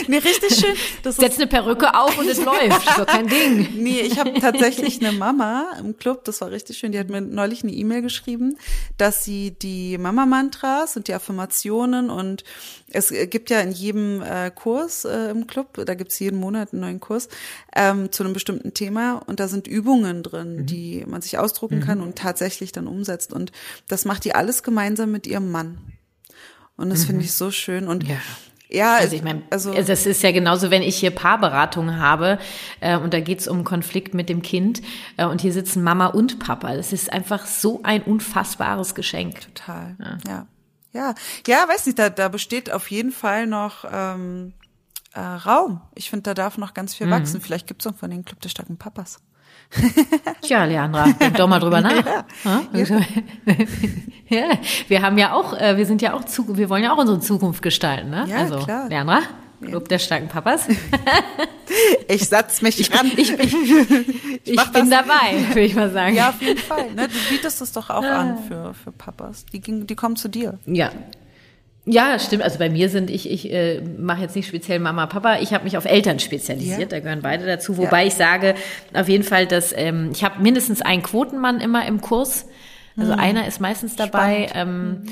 nee, richtig schön. Das Setz eine Perücke auf und es läuft. So kein Ding. Nee, ich habe tatsächlich eine Mama im Club, das war richtig schön, die hat mir neulich eine E-Mail geschrieben, dass sie die Mama Mantras und die Affirmationen und es gibt ja in jedem äh, Kurs äh, im Club, da gibt's jeden Monat einen neuen Kurs ähm, zu einem bestimmten Thema und da sind Übungen drin, mhm. die man sich ausdrucken mhm. kann und tatsächlich dann umsetzt. Und das macht die alles gemeinsam mit ihrem Mann. Und das mhm. finde ich so schön. Und ja. Ja, also ich meine, also das ist ja genauso, wenn ich hier Paarberatung habe äh, und da geht's um Konflikt mit dem Kind äh, und hier sitzen Mama und Papa. Das ist einfach so ein unfassbares Geschenk. Total. Ja. Ja, ja, ja weiß nicht, da, da besteht auf jeden Fall noch ähm, äh, Raum. Ich finde, da darf noch ganz viel mhm. wachsen. Vielleicht gibt's auch von den Club der starken Papas. Tja, Leandra, denk doch mal drüber nach. Ja, ja. ja, wir haben ja auch, äh, wir sind ja auch, zu, wir wollen ja auch unsere Zukunft gestalten, ne? Ja, also, klar. Leandra, Club der starken Papas. ich satz mich ich, ran. Ich, ich, ich, ich bin dabei, würde ich mal sagen. Ja, auf jeden Fall. Ne? Du bietest es doch auch an für, für Papas. Die, die kommen zu dir. Ja, ja, stimmt. Also bei mir sind ich, ich äh, mache jetzt nicht speziell Mama, Papa. Ich habe mich auf Eltern spezialisiert. Ja. Da gehören beide dazu. Wobei ja. ich sage auf jeden Fall, dass ähm, ich habe mindestens einen Quotenmann immer im Kurs. Also mhm. einer ist meistens dabei. Ähm, mhm.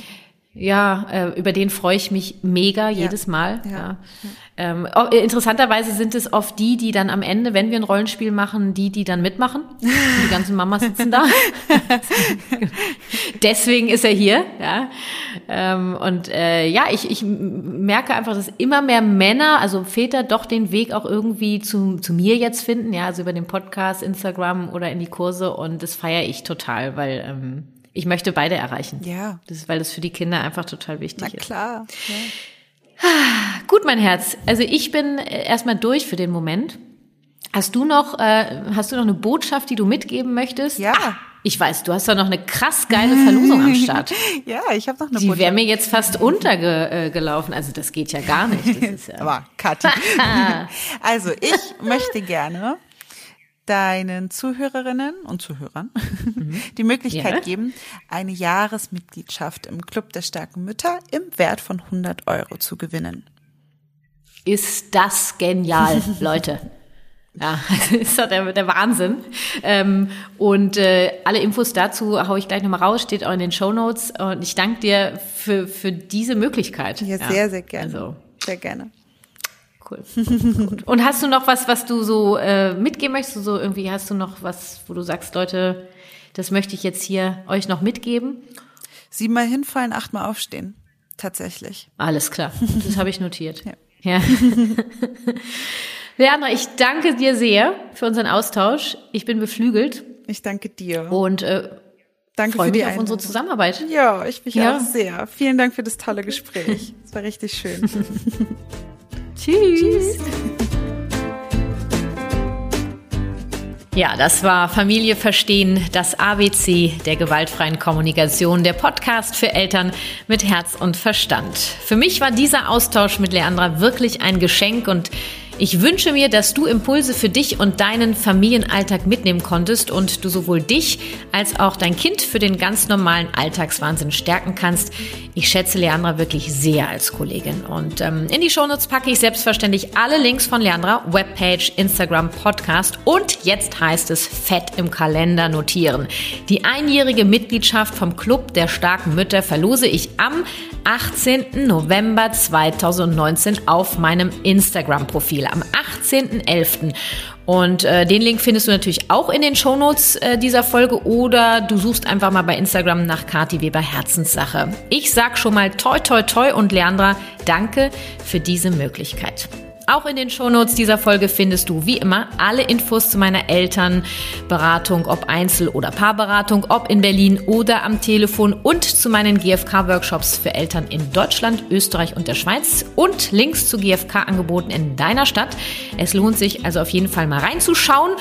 Ja, äh, über den freue ich mich mega ja. jedes Mal. Ja. ja. Ähm, äh, interessanterweise sind es oft die, die dann am Ende, wenn wir ein Rollenspiel machen, die, die dann mitmachen. die ganzen Mamas sitzen da. Deswegen ist er hier. Ja. Ähm, und äh, ja, ich, ich merke einfach, dass immer mehr Männer, also Väter, doch den Weg auch irgendwie zu, zu mir jetzt finden. Ja, also über den Podcast, Instagram oder in die Kurse. Und das feiere ich total, weil ähm, ich möchte beide erreichen. Ja. Das ist, weil das für die Kinder einfach total wichtig Na klar. ist. Ja. Gut, mein Herz. Also ich bin äh, erstmal durch für den Moment. Hast du noch, äh, hast du noch eine Botschaft, die du mitgeben möchtest? Ja. Ah, ich weiß, du hast da noch eine krass geile Verlosung am Start. ja, ich habe noch eine Die wäre mir jetzt fast untergelaufen. Also das geht ja gar nicht. Das ist ja Aber Kathi. also ich möchte gerne deinen Zuhörerinnen und Zuhörern mhm. die Möglichkeit ja. geben, eine Jahresmitgliedschaft im Club der starken Mütter im Wert von 100 Euro zu gewinnen. Ist das genial, Leute. Ja, das ist doch der, der Wahnsinn. Ähm, und äh, alle Infos dazu haue ich gleich nochmal raus, steht auch in den Show Notes. Und ich danke dir für, für diese Möglichkeit. Ja, sehr, sehr gerne. Also, sehr gerne. Cool. Gut. Und hast du noch was, was du so äh, mitgeben möchtest? So irgendwie hast du noch was, wo du sagst, Leute, das möchte ich jetzt hier euch noch mitgeben? Siebenmal hinfallen, achtmal aufstehen. Tatsächlich. Alles klar. Das habe ich notiert. ja. ja. Leandra, ich danke dir sehr für unseren Austausch. Ich bin beflügelt. Ich danke dir. Und äh, Danke Freue für die mich auf unsere Zusammenarbeit. Ja, ich mich ja. auch sehr. Vielen Dank für das tolle Gespräch. Es war richtig schön. Tschüss. Ja, das war Familie verstehen, das ABC der gewaltfreien Kommunikation, der Podcast für Eltern mit Herz und Verstand. Für mich war dieser Austausch mit Leandra wirklich ein Geschenk und ich wünsche mir, dass du Impulse für dich und deinen Familienalltag mitnehmen konntest und du sowohl dich als auch dein Kind für den ganz normalen Alltagswahnsinn stärken kannst. Ich schätze Leandra wirklich sehr als Kollegin. Und ähm, in die Shownotes packe ich selbstverständlich alle Links von Leandra, Webpage, Instagram, Podcast und jetzt heißt es fett im Kalender notieren. Die einjährige Mitgliedschaft vom Club der starken Mütter verlose ich am 18. November 2019 auf meinem Instagram-Profil am 18.11. Und äh, den Link findest du natürlich auch in den Shownotes äh, dieser Folge oder du suchst einfach mal bei Instagram nach Kati Weber Herzenssache. Ich sag schon mal toi toi toi und Leandra, danke für diese Möglichkeit. Auch in den Shownotes dieser Folge findest du wie immer alle Infos zu meiner Elternberatung, ob Einzel- oder Paarberatung, ob in Berlin oder am Telefon und zu meinen GFK-Workshops für Eltern in Deutschland, Österreich und der Schweiz und Links zu GFK-Angeboten in deiner Stadt. Es lohnt sich also auf jeden Fall mal reinzuschauen.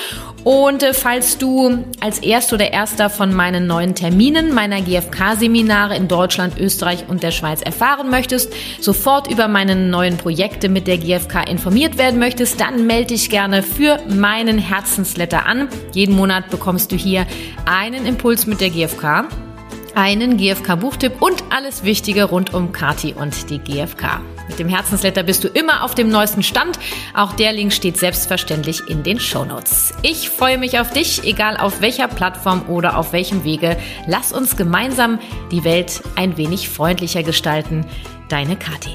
Und äh, falls du als Erster oder Erster von meinen neuen Terminen meiner GFK-Seminare in Deutschland, Österreich und der Schweiz erfahren möchtest, sofort über meine neuen Projekte mit der GFK informiert werden möchtest, dann melde dich gerne für meinen Herzensletter an. Jeden Monat bekommst du hier einen Impuls mit der GFK einen GFK-Buchtipp und alles Wichtige rund um Kati und die GFK. Mit dem Herzensletter bist du immer auf dem neuesten Stand. Auch der Link steht selbstverständlich in den Show Notes. Ich freue mich auf dich, egal auf welcher Plattform oder auf welchem Wege. Lass uns gemeinsam die Welt ein wenig freundlicher gestalten. Deine Kati.